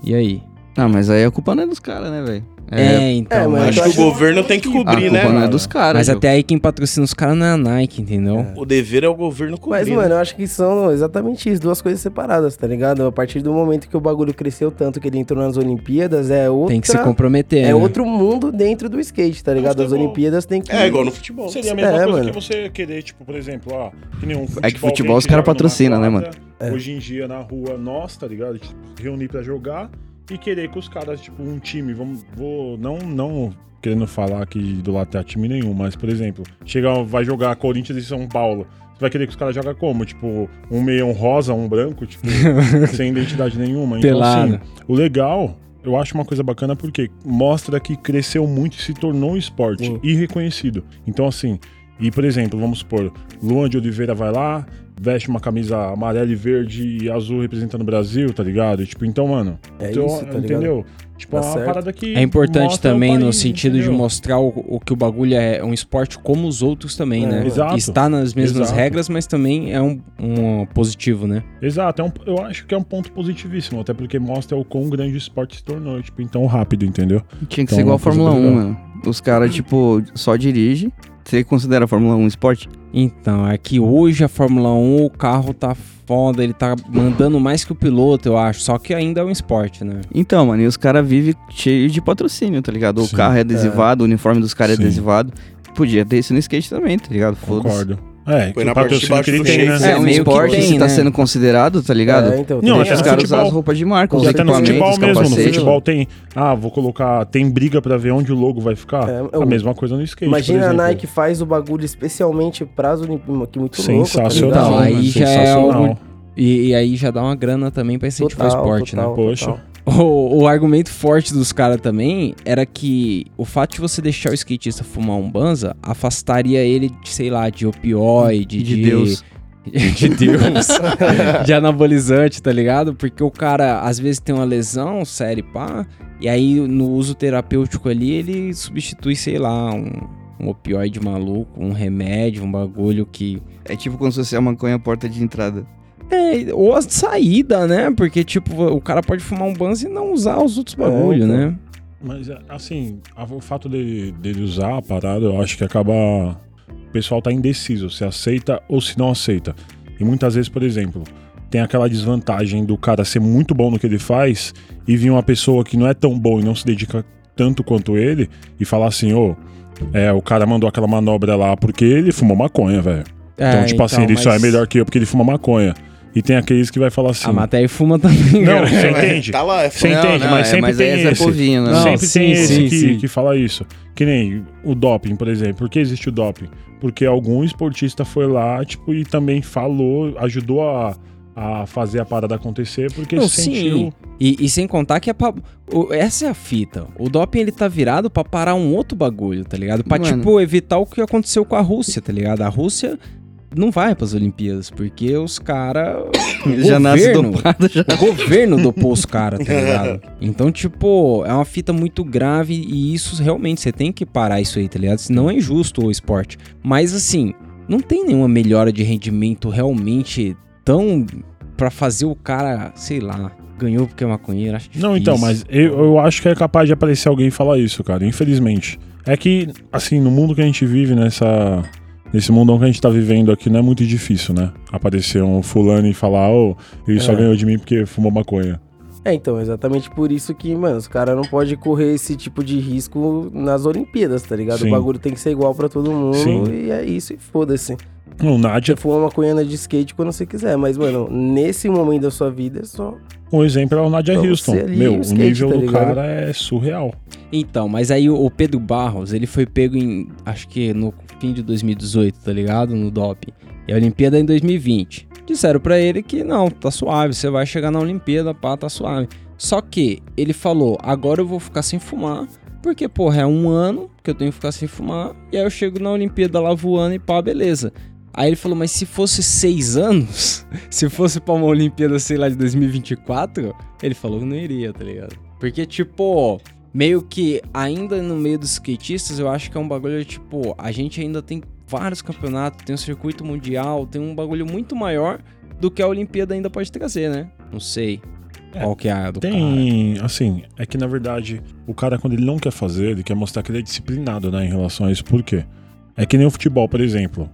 E aí? Ah, mas aí a culpa não é dos caras, né, velho? É, então. é, mas Acho que o governo tem que a cobrir, culpa né? não é dos caras. mas Joe. até aí quem patrocina os caras não é a Nike, entendeu? O dever é o governo cobrir. Mas, né? mano, eu acho que são exatamente isso, duas coisas separadas, tá ligado? A partir do momento que o bagulho cresceu tanto que ele entrou nas Olimpíadas, é outra... Tem que se comprometer, É né? outro mundo dentro do skate, tá ligado? As. Olimpíadas tem que... É igual no futebol. Seria a mesma É, coisa mano. que você querer, tipo, por exemplo, ó, que nem um futebol. É que futebol a os gente cara joga numa patrocina, né, quadra, É. Hoje em dia na rua nossa, tá ligado? Reunir pra jogar e querer que os caras, tipo, um time, vamos, vou, não, não querendo falar aqui do lateral time nenhum, mas, por exemplo, chega, vai jogar Corinthians e São Paulo. Você vai querer que os caras jogam como? Tipo, um meião rosa, um branco, tipo, sem identidade nenhuma. Então, Pelado. assim, o legal, eu acho uma coisa bacana porque mostra que cresceu muito e se tornou um esporte Sim. e reconhecido. Então, assim, e por exemplo, vamos supor, Luan de Oliveira vai lá, veste uma camisa amarela e verde e azul representando o Brasil, tá ligado? E, tipo, então, mano, É então, isso, tá ligado? entendeu? Tipo, Tá é parada que. É importante também no país, sentido de entendeu? mostrar o, o que o bagulho é um esporte como os outros também, É, né? exato. Está nas mesmas Exato. regras, mas também é um, um positivo, né? Exato, é um- eu acho que é um ponto positivíssimo, até porque mostra o quão grande o esporte se tornou, tipo, então rápido, entendeu? Tinha que Então, ser igual a uma coisa Fórmula 1, legal. mano. Os caras, tipo, só dirigem. Você considera a Fórmula 1 esporte? Então, é que hoje a Fórmula 1, o carro tá foda, ele tá mandando mais que o piloto, eu acho. Só que ainda é um esporte, né? Então, mano, e os caras vivem cheio de patrocínio, tá ligado? O Sim. carro é adesivado, o uniforme dos caras é adesivado. Podia ter isso no skate também, tá ligado? Foda-se. Concordo. É, Foi na parte de baixo que ele do tem, né? É, um meio que esporte que tá né? sendo considerado, tá ligado? É, então, Não, até Os no a- caras futebol. usam as roupas de marca, os Até no futebol mesmo, no futebol tem. Ah, vou colocar. Tem briga pra ver onde o logo vai ficar. É, a eu- mesma coisa no skate. Imagina a. Nike faz o bagulho especialmente pras Olimpíadas, que muito louco, tá Sensacional. Então, ligado? aí já é algo- E, e aí já dá uma grana também pra incentivar o esporte, né? Poxa. O, o argumento forte dos caras também era que o fato de você deixar o skatista fumar um banza afastaria ele, de, sei lá, de opioide, De de, Deus. de Deus, de anabolizante, tá ligado? Porque o cara às vezes tem uma lesão séria, e pá, e aí no uso terapêutico ali ele substitui, sei lá, um, um opioide maluco, um remédio, um bagulho que É tipo como se fosse a maconha a porta de entrada. É, ou a saída, né? Porque, tipo, o cara pode fumar um banzo e não usar os outros É, bagulho, então. né? Mas, assim, a- o fato dele, dele usar a parada, eu acho que acaba. O pessoal tá indeciso se aceita ou se não aceita. E muitas vezes, por exemplo, tem aquela desvantagem do cara ser muito bom no que ele faz e vir uma pessoa que não é tão boa e não se dedica tanto quanto ele e falar assim: ô, é, o cara mandou aquela manobra lá porque ele fumou maconha, velho. Então, tipo assim, ele só é mas melhor que eu porque ele fuma maconha. E tem aqueles que vai falar assim. A matéria fuma também, Não, cara. você entende? Tá lá, é Você foda. Não, entende, não, mas é, sempre mas tem aí é Zé esse. Povinho, né? Não, sempre sim, tem esse sim, que, sim. que fala isso. Que nem o doping, por exemplo. Por que existe o doping? Porque algum esportista foi lá, tipo, e também falou, ajudou a, a fazer a parada acontecer, porque Não, se sim. sentiu. E, e sem contar que é pra, o- essa é a fita. O doping ele tá virado pra parar um outro bagulho, tá ligado? Pra, Mano. tipo, evitar o que aconteceu com a Rússia, tá ligado? A Rússia não vai pras Olimpíadas, porque os caras. Já nasce dopado, já. O governo dopou os caras, tá ligado? Então, tipo, é uma fita muito grave e isso realmente, você tem que parar isso aí, tá ligado? Senão é injusto o esporte. Mas, assim, não tem nenhuma melhora de rendimento realmente tão pra fazer o cara, sei lá, ganhou porque é maconheiro. Acho Não, difícil. então, mas eu, eu acho que é capaz de aparecer alguém e falar isso, cara, infelizmente. É que, assim, no mundo que a gente vive, nessa. Nesse mundão que a gente tá vivendo aqui, não é muito difícil, né? Aparecer um fulano e falar, ô, ele só É. ganhou de mim porque fumou maconha. É, então, exatamente por isso que, mano, os caras não podem correr esse tipo de risco nas Olimpíadas, tá ligado? Sim. O bagulho tem que ser igual pra todo mundo Sim. e é isso e foda-se. O Nádia, Você fuma maconhana de skate quando você quiser, mas, mano, nesse momento da sua vida é só. um exemplo é o Nadia Houston. ali, Meu, o o skate, nível tá do cara é surreal. Então, mas aí o o Pedro Barros, ele foi pego em, acho que no fim de 2018, tá ligado? No doping. E a Olimpíada é em 2020. Disseram pra ele que não, tá suave, você vai chegar na Olimpíada, pá, tá suave. Só que ele falou, agora eu vou ficar sem fumar, porque, porra, é um ano que eu tenho que ficar sem fumar, e aí eu chego na Olimpíada lá voando e pá, beleza. Aí ele falou, mas se fosse seis anos, se fosse pra uma Olimpíada, sei lá, de 2024, ele falou que não iria, tá ligado? Porque, tipo, meio que ainda no meio dos skatistas, eu acho que é um bagulho, tipo, a gente ainda tem vários campeonatos, tem um circuito mundial, tem um bagulho muito maior do que a Olimpíada ainda pode trazer, né? Não sei É, qual que é a do cara. Tem, assim, é que na verdade, o cara quando ele não quer fazer, ele quer mostrar que ele é disciplinado, né, em relação a isso. Por quê? É que nem o futebol, por exemplo.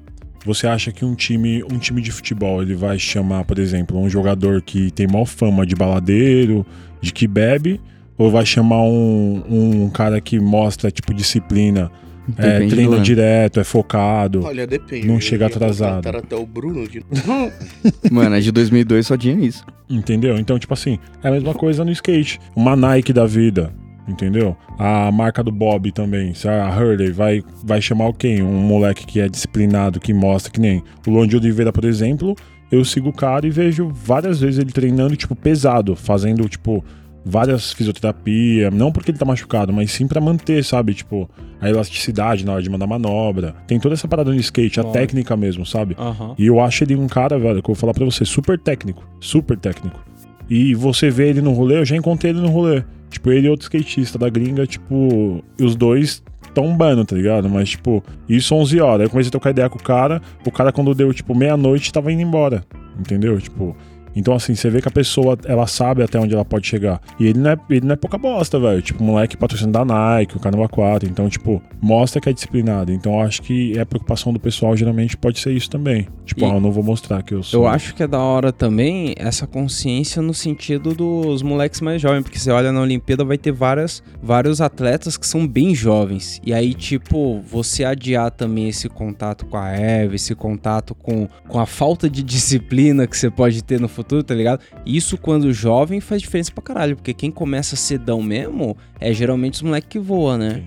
Você acha que um time, um time de futebol, ele vai chamar, por exemplo, um jogador que tem maior fama de baladeiro, de que bebe, ou vai chamar um, um cara que mostra, tipo, disciplina, é, direto, é focado. Olha, depende. Não chega atrasado. até o Bruno de Mano, a de 2002 só tinha isso. Entendeu? Então, tipo assim, é a mesma coisa no skate. Uma Nike da vida, entendeu? A marca do Bob também. Se a Hurley vai, vai chamar quem? Um moleque que é disciplinado, que mostra que nem o Lon de Oliveira, por exemplo. Eu sigo o cara e vejo várias vezes ele treinando, tipo, pesado, fazendo, tipo, várias fisioterapia, não porque ele tá machucado, mas sim pra manter, sabe, tipo, a elasticidade na hora de mandar manobra. Tem toda essa parada no skate, a técnica mesmo, sabe? Aham. E eu acho ele um cara, velho, que eu vou falar pra você, super técnico. Super técnico. E você vê ele no rolê, eu já encontrei ele no rolê. Tipo, ele e outro skatista da gringa, tipo, e os dois tombando, tá ligado? Mas, tipo, isso 11 horas. Aí eu comecei a trocar ideia com o cara. O cara, quando deu, tipo, meia-noite, tava indo embora. Entendeu? Tipo. Então, assim, você vê que a pessoa, ela sabe até onde ela pode chegar. E ele não é, ele não é pouca bosta, velho. Tipo, moleque patrocínio da Nike, o Caramba 4. Então, tipo, mostra que é disciplinado. Então, eu acho que é a preocupação do pessoal, geralmente, pode ser isso também. Tipo, E- ah, eu não vou mostrar que eu sou. Eu acho que é da hora também essa consciência no sentido dos moleques mais jovens, porque você olha na Olimpíada vai ter várias, vários atletas que são bem jovens. E aí, tipo, você adiar também esse contato com a Eva, esse contato com, com a falta de disciplina que você pode ter no futuro, tá ligado? Isso quando jovem faz diferença pra caralho, porque quem começa cedão mesmo é geralmente os moleques que voam, né?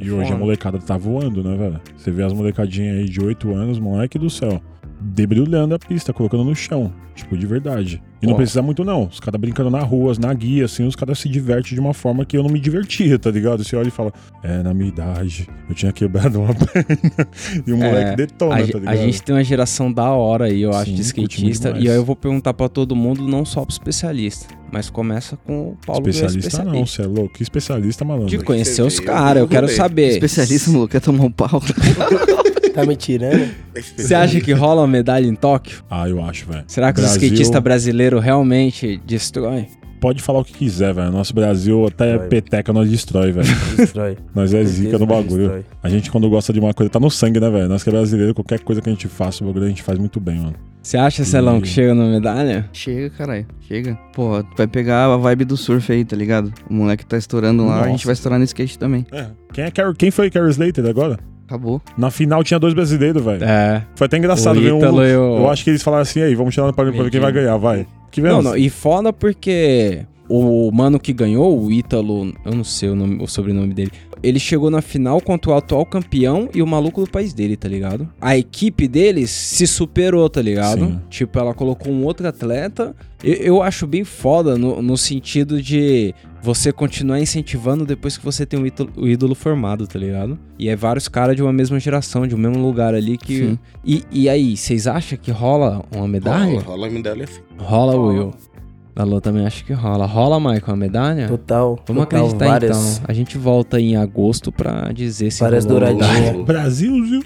E hoje a foda. molecada tá voando, né, velho? Você vê as molecadinhas aí de 8 anos, moleque do céu. Debrilhando a pista, colocando no chão. Tipo, de verdade. E não Ó. precisa muito, não. Os caras brincando na rua, na guia, assim, os caras se divertem de uma forma que eu não me divertia, tá ligado? Você olha e fala, é, na minha idade, eu tinha quebrado uma perna. e o moleque É, detona, A, tá ligado? a gente tem uma geração da hora aí, eu acho, Sim, de curte muito skatista. E aí eu vou perguntar pra todo mundo, não só pro especialista. Mas começa com o Paulo que é Especialista não, você é louco. Que especialista, malandro? De que conhecer os caras, eu quero saber. Especialista, maluco, quer tomar um pau. Tá me tirando? Você acha que rola uma medalha em Tóquio? Ah, eu acho, velho. Será que o Brasil- skatista brasileiro realmente destrói? Pode falar o que quiser, velho. Nosso Brasil, até Vai. peteca, nós destrói, velho. Destrói. Nós é zica no bagulho. Destrói. A gente, quando gosta de uma coisa, tá no sangue, né, velho? Nós que é brasileiro, qualquer coisa que a gente faça, o bagulho a gente faz muito bem, mano. Você acha, Celão, Ih. que chega numa medalha? Chega, caralho. Chega. Pô, tu vai pegar a vibe do surf aí, tá ligado? O moleque tá estourando lá, a gente Nossa. vai estourar no skate também. Quem, é Car- Quem foi Carrie Slater agora? Acabou. Na final tinha dois brasileiros, velho. É. Foi até engraçado O ver um. Ítalo e o- Eu acho que eles falaram assim, aí, vamos tirar no programa pra ver quem vai ganhar, vai. Que Não, não, e foda porque o mano que ganhou, o Ítalo, eu não sei o, nome- o sobrenome dele, ele chegou na final contra o atual campeão e o maluco do país dele, tá ligado? A equipe deles se superou, tá ligado? Sim. Tipo, ela colocou um outro atleta. Eu, eu acho bem foda no, no sentido de você continuar incentivando depois que você tem o ídolo, ídolo formado, tá ligado? E é vários caras de uma mesma geração, de um mesmo lugar ali que. Sim. E, e aí, vocês acham que rola uma medalha? Rola, rola a medalha assim. Rola, Will. A Lô também acho que rola. Rola, Michael, a medalha? Total. Vamos total, acreditar várias, então. A gente volta em agosto pra dizer se Várias douradinhas. Brasil, viu?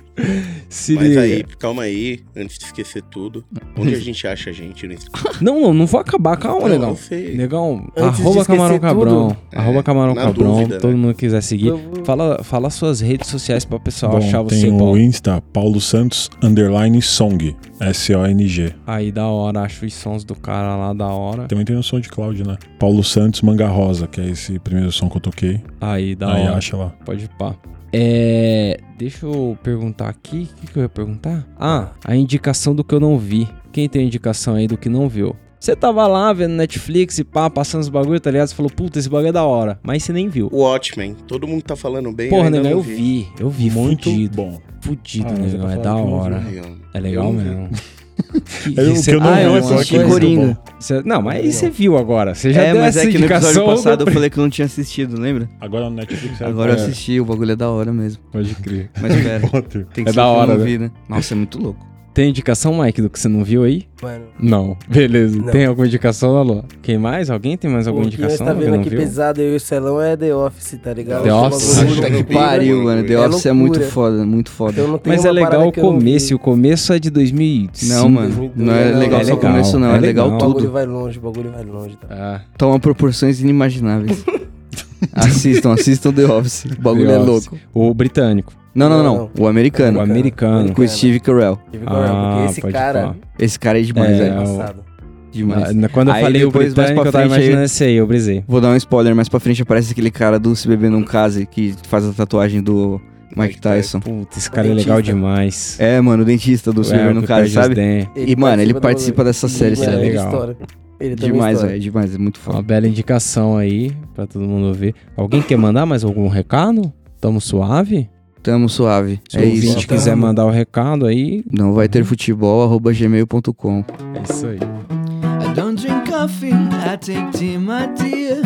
Se Mas liga. aí, calma aí, antes de esquecer tudo. Onde a gente acha a gente no Não, não, não vou acabar. Calma, Não, negão. Negão, Antes de arroba Camarão Cabrão. é, arroba Camarão Cabrão. dúvida, todo né? mundo quiser seguir. Vou- Fala, fala suas redes sociais pra pessoal Bom, achar tem você, o Paulo. Insta, Paulo Santos, underline song. S-O-N-G. Aí da hora, acho os sons do cara lá da hora. Também tem o SoundCloud, né? Paulo Santos Manga Rosa, que é esse primeiro som que eu toquei. Aí da Aí hora. acha lá. Pode pá. É. Deixa eu perguntar aqui. O que, que eu ia perguntar? Ah, a indicação do que eu não vi. Quem tem indicação aí do que não viu? Você tava lá vendo Netflix e pá, passando os bagulho, tá ligado? Você falou, puta, esse bagulho é da hora. Mas você nem viu. Watchmen. Todo mundo tá falando bem. Porra, negão, eu vi. Eu vi, Muito fudido. bom. Fudido, Ah, negão. É da hora. Aí. É legal Eu mesmo. Que- É cê- que eu não Ah, vi, eu é só assisti Coringa. cê- não, mas aí você viu agora. Você já é, deu mas essa é que no episódio passado eu falei que eu não tinha assistido, lembra? Agora no Netflix é Agora eu é. assisti, o bagulho é da hora mesmo. Pode crer. Mas pera, tem que É ser da eu hora, né? vi, né? Nossa, é muito louco. Tem indicação, Mike, do que você não viu aí? Mano, Não. Beleza. Não. Tem alguma indicação, Lalo? Quem mais? Alguém tem mais alguma o que nós indicação? tá que vendo não aqui viu? pesado, eu e o Celão, é The Office, tá ligado? The Office? Puta não que pariu, mano. The É Office é muito loucura. foda, muito foda. Então não Mas é legal o não começo. O começo é de 2005. Não, mano. Não é Não, legal é só o legal, começo, não. é É legal legal. O bagulho tudo. vai longe, o bagulho vai longe, tá? Ah, Toma proporções inimagináveis. assistam, assistam The Office. O bagulho The é Office. louco. o britânico. Não, não, Não, não. O americano. O americano. Com o Steve Carell. Tive coragem, Ah, porque esse cara pá. Esse cara é demais, É, velho. o- passado. Demais. Na- Quando eu Aí falei o depois, mais britânico, pra eu tava frente, aí- imaginando esse aí, eu brisei. Vou dar um spoiler, mais pra frente aparece aquele cara do Se Beber Num Case, que faz a tatuagem do Mike Tyson. Puta, esse cara é legal demais. É, mano, o dentista do Se É, Beber o Num Case, sabe? dentes. E, mano, ele participa dessa série, isso é ele legal. Ele Demais, velho, demais, é muito Uma foda. bela indicação aí pra todo mundo ver. Alguém quer mandar mais algum recado? Tamo suave? Tamo suave. Se é o isso. quiser mandar o recado aí, Não vai ter futebol, arroba gmail.com. é isso aí. I don't drink coffee, I take tea, my dear.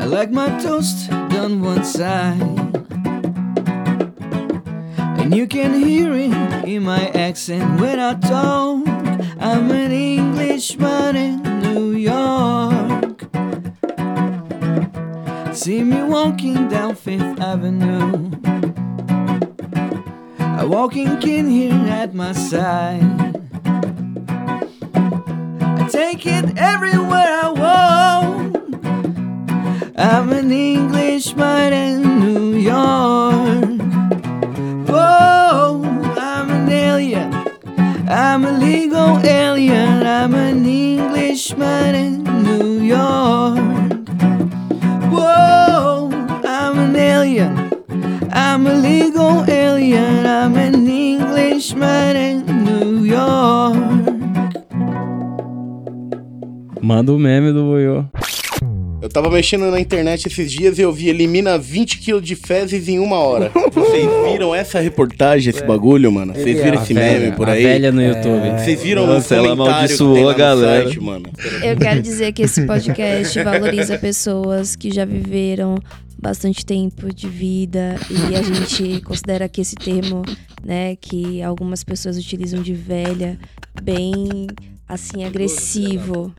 I like my toast done one side. And you can hear it in my accent when I talk. I'm an Englishman in New York. See me walking down Fifth Avenue. A walking kid here at my side. I take it everywhere I walk. I'm an Englishman in New York. Whoa, I'm an alien. I'm a legal alien. I'm an Englishman in New York. Alien. I'm a legal alien. I'm an Englishman in New York. Manda o meme do Boiô. Eu tava mexendo na internet esses dias e eu vi elimina 20 kg de fezes em uma hora. Vocês viram essa reportagem, esse bagulho, mano? Vocês viram é esse A meme por a aí? velha no YouTube. Vocês viram Nossa, o ela amaldiçoou a galera. site, mano? Eu quero dizer que esse podcast valoriza pessoas que já viveram bastante tempo de vida e a gente considera que esse termo, né, que algumas pessoas utilizam de velha, bem assim agressivo.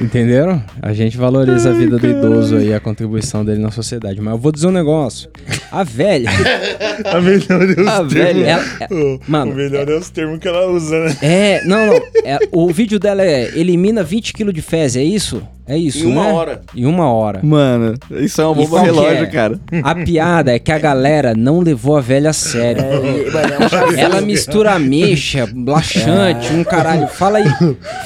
Entenderam? A gente valoriza a vida do idoso aí, a contribuição dele na sociedade. Mas eu vou dizer um negócio. A velha. A melhor é os A termos. velha. ela- é- mano, o melhor é os termos que ela usa, né? é. Não, não. é- o vídeo dela é elimina 20 kg de fezes, é isso? É isso, Em uma né? hora. Em uma hora. Mano, isso é uma bomba relógio, é? cara. A piada é que a galera não levou a velha a sério. É, é. Ela mistura ameixa, laxante, um caralho. Fala aí.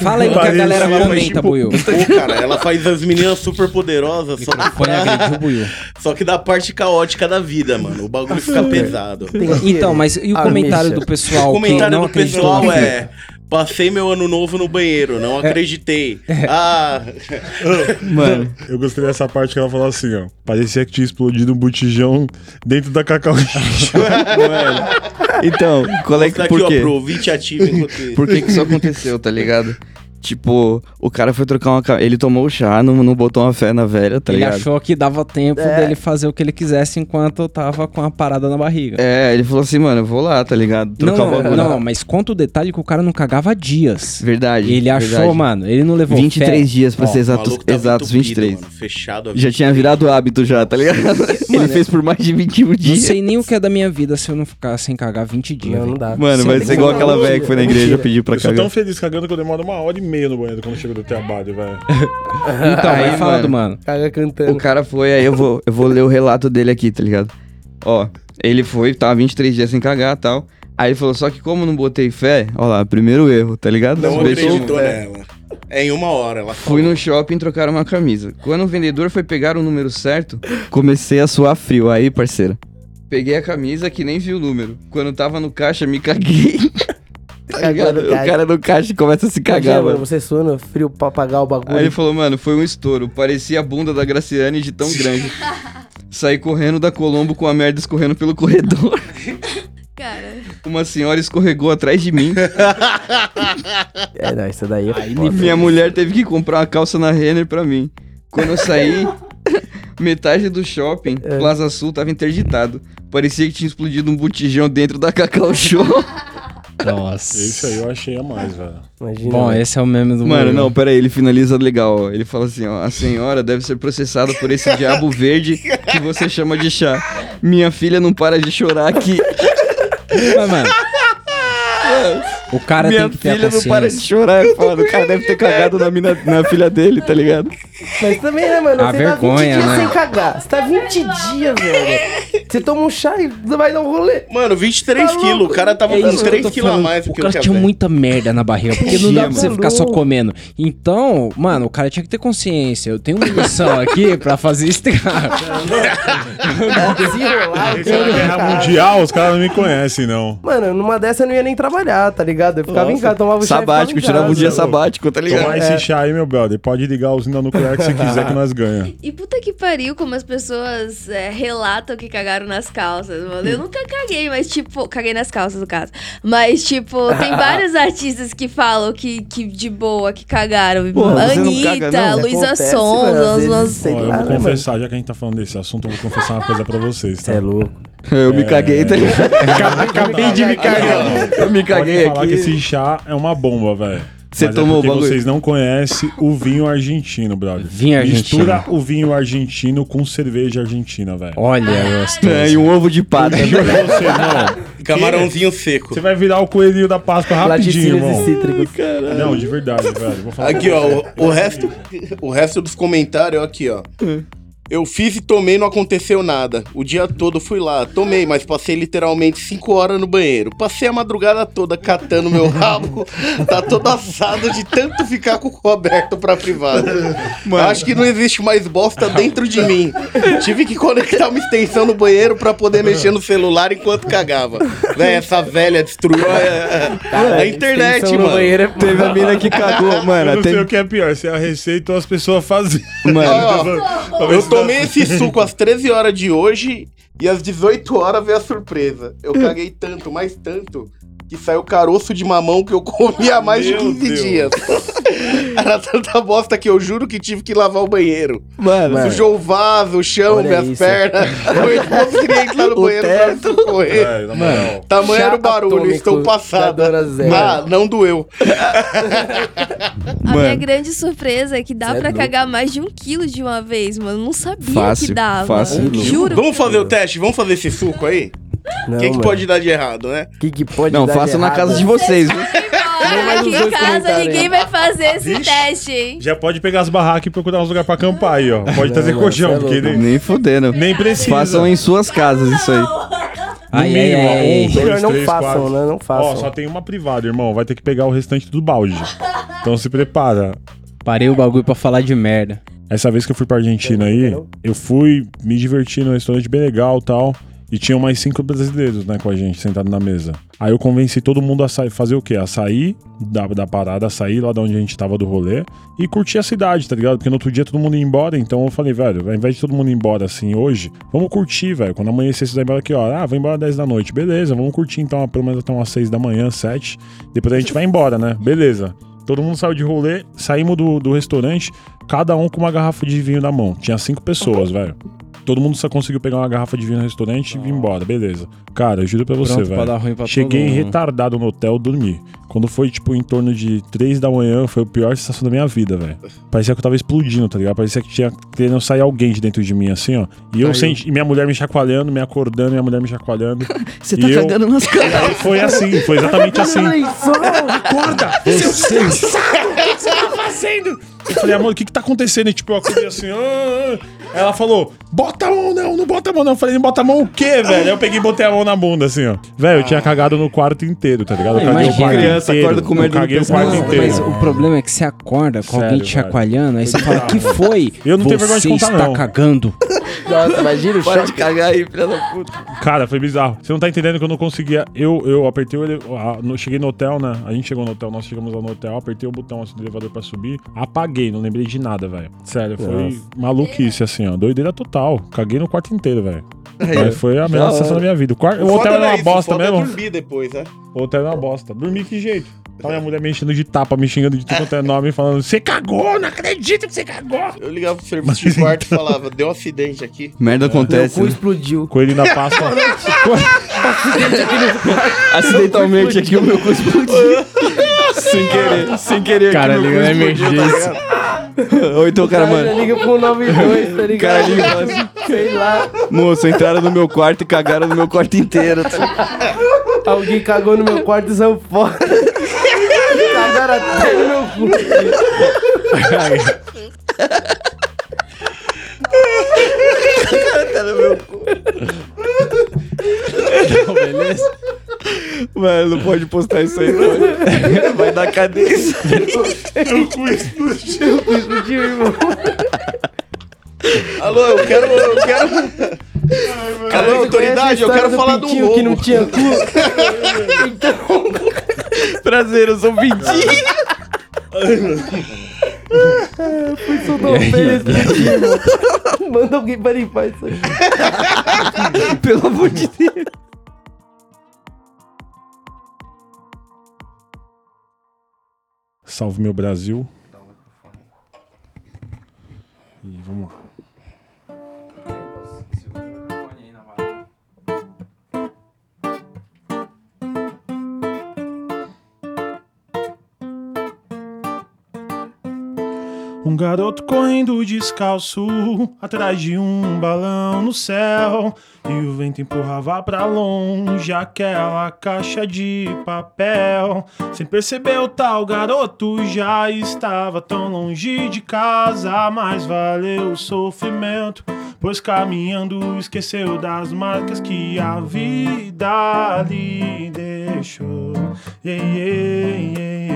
Fala aí o que a galera mas, comenta, tipo, Buiu. Pô, cara, ela faz as meninas super poderosas, só que, só que da parte caótica da vida, mano. O bagulho fica pesado. Então, mas e o Ah, comentário do pessoal O que comentário não do pessoal é. Passei meu ano novo no banheiro, não acreditei. Ah, Mano, Eu gostei dessa parte que ela falou assim, ó. Parecia que tinha explodido um botijão dentro da Cacau Show. então, qual é que, tá aqui, por ó, quê? pro ouvinte ativo enquanto. Por que que isso aconteceu, tá ligado? Tipo, o cara foi trocar uma... Ele tomou o chá, não, não botou uma fé na velha, tá Ele ligado? achou que dava tempo É. dele fazer o que ele quisesse enquanto eu tava com a parada na barriga. É, ele falou assim, mano, eu vou lá, tá ligado? Não, Trocar o não, bagulho. não, mas conta o detalhe que o cara não cagava dias. Verdade. Ele achou, verdade. mano, ele não levou 23 fé. dias pra Ó, ser O exatos, maluco tava exatos entupido, 23. Mano, fechado a Já tinha virado hábito já, tá ligado? ele fez por mais de 21 Não dias. sei nem o que é da minha vida se eu não ficar sem cagar 20 dias. Não, não dá. Mano, vai ser igual aquela velha que foi na igreja pedir pra Eu sou cagar. tão feliz cagando que eu demoro uma hora e meia no banheiro quando chego do trabalho, velho. Então, Aí, vai falando, mano. Caga cantando. O cara foi, aí eu vou, eu vou ler o relato dele aqui, tá ligado? Ó, Ele foi, tava 23 dias sem cagar e tal. Aí ele falou, só que como não botei fé, ó lá, primeiro erro, tá ligado? Não acreditou nela. É em uma hora, ela Fui no shopping trocar uma camisa. Quando o vendedor foi pegar o número certo, comecei a suar frio. Aí, parceira. Peguei a camisa que nem vi o número. Quando tava no caixa, me caguei. Tá ligado? O cara no caixa começa a se Imagina, cagar, mano, mano. você suando frio pra pagar o bagulho. Aí ele falou, mano, foi um estouro. Parecia a bunda da Graciane de tão grande. Saí correndo da Colombo com a merda escorrendo pelo corredor. Cara, Uma senhora escorregou atrás de mim. É, não, isso daí é foda. Minha mulher teve que comprar uma calça na Renner pra mim. Quando eu saí, metade do shopping, É. Plaza Sul, tava interditado. Parecia que tinha explodido um botijão dentro da Cacau Show. Nossa. Esse aí eu achei a mais, velho. Imagina. Bom, velho. esse é o meme do Mano, não, pera aí, ele finaliza legal, ó. Ele fala assim, ó, a senhora deve ser processada por esse diabo verde que você chama de chá. Minha filha não para de chorar aqui. Mas, mano, o cara Minha tem que ter a filha não para de consciência. chorar, é foda. O cara deve ter cagado na, mina, na filha dele, tá ligado? Mas também, né, mano? A você vergonha, tá 20 dias né? sem cagar. Você tá 20 dias, velho. Você toma um chá e vai dar um rolê. Mano, 23 Tá quilos. O cara tava É com isso que eu 3 tô quilos a mais do O cara o tinha café. muita merda na barriga, porque não dá pra você ficar só comendo. Então, mano, o cara tinha que ter consciência. Eu tenho uma missão aqui pra fazer isso. cara. É uma guerra mundial, os caras não me conhecem, não. Mano, numa dessa eu não ia nem trabalhar, tá ligado? Eu ficava em casa, tomava o chá Sabático, tirava um dia sabático, tá ligado? Tomar esse chá aí, meu brother. Pode ligar a usina nuclear que você quiser que nós ganha. e puta que pariu como as pessoas é, relatam que cagaram nas calças, mano. Eu nunca caguei, mas tipo, caguei nas calças no caso. Mas tipo, tem vários artistas que falam que, que de boa, que cagaram. Porra, você caga, Anitta, não? Isso Luísa Sons, sei Ó, eu vou né, confessar, já que a gente tá falando desse assunto, eu vou confessar uma coisa pra vocês, Você tá? é louco. Eu me caguei, tá ligado? Acabei de me cagar. Eu me Pode caguei falar aqui. que esse chá é uma bomba, velho. Você Mas tomou é o porque bagulho? vocês não conhecem o vinho argentino, brother. Vinho argentino. Mistura o vinho argentino com cerveja argentina, velho. Olha, gostoso. É, e um ovo de pata. Juro pra você, irmão. Camarãozinho seco. Você vai virar o coelhinho da Páscoa rapidinho, Laticínios e irmão. cítricos. Não, de verdade, velho. Vou falar Aqui, ó, o, o resto, o resto dos comentários, aqui, ó. Eu fiz e tomei, não aconteceu nada. O dia todo fui lá, tomei, mas passei literalmente 5 horas no banheiro. Passei a madrugada toda catando meu rabo. tá todo assado de tanto ficar com o cu aberto pra privado. Acho que não existe mais bosta dentro de mim. Tive que conectar uma extensão no banheiro pra poder mexer no celular enquanto cagava. Véi, essa velha destruiu a, a internet, Extensão no mano. banheiro é Teve a mina que cagou, Eu mano. não sei o que é pior, se é a receita ou as pessoas fazem. Mano, eu tomei esse suco às 13 horas de hoje e às 18 horas veio a surpresa. Eu caguei tanto, mais tanto, que saiu caroço de mamão que eu comi há mais de Meu 15 Deus. dias. Era tanta bosta que eu juro que tive que lavar o banheiro. mano. Mano. Sujou o vaso, o chão, Olha minhas isso. pernas. Eu não queria entrar no O banheiro pra socorrer. É, na moral. Tamanho era o barulho, estou passada. Zé. Ah, não doeu. A minha grande surpresa é que dá Cê é pra louco. cagar mais de um quilo de uma vez, mano. Não sabia Fácil, que dava. fácil. Juro. Vamos fazer o teste? Vamos fazer esse suco aí? O Não, que, que pode dar de errado, né? O que, que pode Não, dar faça de na errado? casa de vocês, viu? Nem mais Aqui em casa ninguém vai fazer esse Vixe. teste, hein? Já pode pegar as barracas e procurar uns lugares pra acampar aí, ó. Pode Não, trazer mano, colchão, é porque nem, Nem fudendo. nem precisa. Façam em suas casas isso aí. Ai, ai, mínimo, ai. um, dois, Melhor não três, façam, quatro. né? Não façam. Ó, só tem uma privada, irmão. Vai ter que pegar o restante do balde. Então se prepara. Parei o bagulho pra falar de merda. Essa vez que eu fui pra Argentina aí, eu fui me divertir num restaurante bem legal e tal. E tinham mais cinco brasileiros, né, com a gente, sentado na mesa. Aí eu convenci todo mundo a sair, fazer o quê? A sair da, da parada, a sair lá de onde a gente tava do rolê e curtir a cidade, tá ligado? Porque no outro dia todo mundo ia embora, então eu falei, velho, ao invés de todo mundo ir embora assim hoje, vamos curtir, velho. Quando amanhecer, vocês vão embora aqui, ó. Ah, vou embora às 10 da noite. Beleza, vamos curtir então pelo menos até umas 6 da manhã, 7. Depois a gente vai embora, né? Beleza. Todo mundo saiu de rolê, saímos do, do restaurante, cada um com uma garrafa de vinho na mão. Tinha cinco pessoas, velho. Todo mundo só conseguiu pegar uma garrafa de vinho no restaurante e vir embora, beleza. Cara, eu juro pra você, Pronto pra velho. dar ruim pra Cheguei todo mundo. retardado no hotel, dormi. Quando foi, tipo, em torno de 3 da manhã, foi a pior sensação da minha vida, velho. Parecia que eu tava explodindo, tá ligado? Parecia que tinha querendo sair alguém de dentro de mim, assim, ó. E eu senti, e minha mulher me chacoalhando, me acordando, minha mulher me chacoalhando. Você E tá eu- cagando nas caras. Foi assim, foi exatamente assim. Acorda! Você... O que você tá fazendo? Eu falei, amor, o que que tá acontecendo? E tipo, eu acordei assim, ah, ah. Ela falou, bota a mão não, não bota a mão não. Eu falei, bota a mão o quê, velho? Aí eu peguei e botei a mão na bunda, assim, ó. Velho, eu tinha cagado no quarto inteiro, tá ligado? Eu caguei o quarto Criança inteiro. acorda com eu no caguei o quarto Não, inteiro. mas o problema é que você acorda com alguém Sério, te chacoalhando, aí você fala, que foi? Eu não tenho vergonha de Você contar, está não. cagando. Nossa, imagina o Para choque. de cagar aí, filha da puta. Cara, foi bizarro. Você não tá entendendo que eu não conseguia. Eu, eu apertei o ele... ah, no- Cheguei no hotel, né? A gente chegou no hotel, nós chegamos lá no hotel, apertei o botão assim, do elevador pra subir, apaguei, não lembrei de nada, velho. Sério, foi maluquice, assim, ó. Doideira total. Caguei no quarto inteiro, velho. Mas foi a melhor da sensação da minha vida. O, quarto, o hotel era é uma isso, bosta é mesmo. dormir depois, né? O hotel era uma bosta. Dormi que jeito? Tá minha mulher me enchendo de tapa, me xingando de tudo quanto é nome, falando: Você cagou, não acredito que você cagou. Eu ligava pro serviço de quarto e falava, deu um acidente aqui. Merda Meu acontece. cu né? explodiu. Coelho na Páscoa. Acidentalmente aqui o meu cu explodiu. Sem querer, sem querer. Cara, aqui, meu liga na cu tá emergência. Ou então o cara, mano, liga pro 92, tá ligado? cara liga assim, Sei lá. moço, entraram no meu quarto e cagaram no meu quarto inteiro. tá? Alguém cagou no meu quarto e saiu fora. Cagaram até no meu cu. beleza? Mano, não pode postar isso aí, não. Vai dar cadência. Explodiu, irmão. Alô, eu quero. Eu quero. Alô, autoridade, eu quero falar do pintinho que não roubo. tinha cu. Então, Prazer, eu sou o Pintinho. fui sodofeio explodiu, irmão. Manda alguém pra limpar isso aí. Pelo amor de Deus. Salve meu Brasil. E vamos lá. Garoto correndo descalço atrás de um balão no céu. E o vento empurrava pra longe aquela caixa de papel. Sem perceber, o tal garoto já estava tão longe de casa. Mas valeu o sofrimento, pois caminhando esqueceu das marcas que a vida lhe deixou. Yeah, yeah, yeah,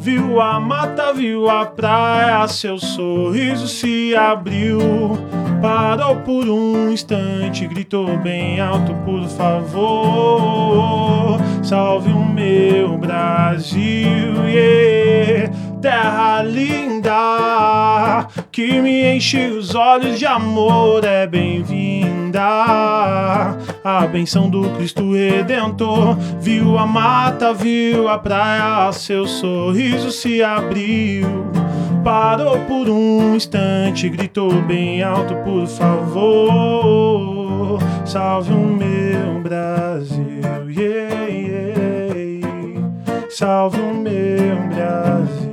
Viu a mata, viu a praia, seu sorriso se abriu. Parou por um instante, gritou bem alto, por favor. Salve o meu Brasil, yeah. Terra linda, que me enche os olhos de amor, é bem-vinda. A benção do Cristo Redentor, viu a mata, viu a praia, seu sorriso se abriu. Parou por um instante, gritou bem alto, por favor. Salve o meu Brasil, yeah, yeah. Salve o meu Brasil,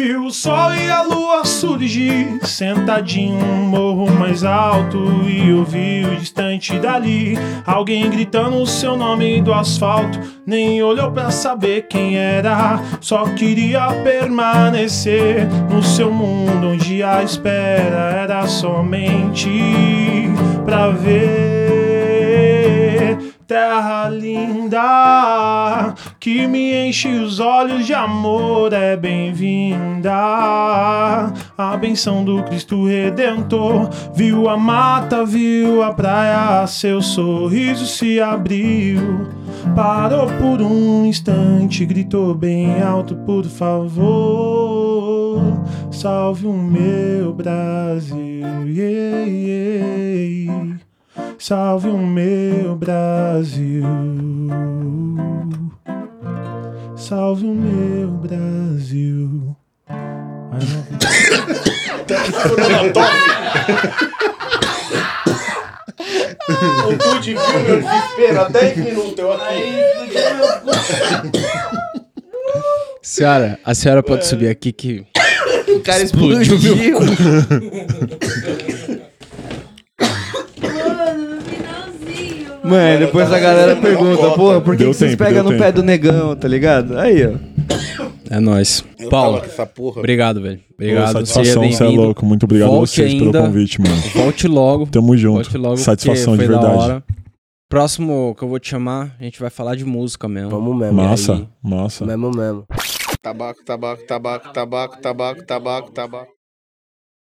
O sol e a lua surgir, sentadinho um morro mais alto e ouviu distante dali alguém gritando o seu nome do asfalto. Nem olhou pra saber quem era, só queria permanecer no seu mundo onde a espera era somente pra ver terra linda que me enche os olhos de amor é bem-vinda a benção do Cristo Redentor viu a mata viu a praia seu sorriso se abriu parou por um instante gritou bem alto por favor salve o meu Brasil yeah, yeah. Salve o meu Brasil. Salve o meu Brasil. Ai, não. O Tude viu meu desespero há 10 minutos eu aqui. Senhora, a senhora pode subir aqui que. O cara explodiu. Mano, no finalzinho. Mano, depois a galera pergunta, porra, por que, Deu que vocês tempo, pegam deu no pé tempo. do negão, tá ligado? Aí, ó. É nóis. Eu Paulo, tava com essa porra. obrigado, velho. Obrigado. Pô, Seja satisfação, você é bem-vindo. louco. Muito obrigado a Volte vocês ainda. pelo convite, mano. Volte logo. Tamo junto. Volte logo. Satisfação de foi da verdade. hora. Próximo que eu vou te chamar, a gente vai falar de música mesmo. Vamos mesmo. Massa, aí? massa. Mesmo mesmo. Tabaco, tabaco, tabaco, tabaco, tabaco, tabaco, tabaco.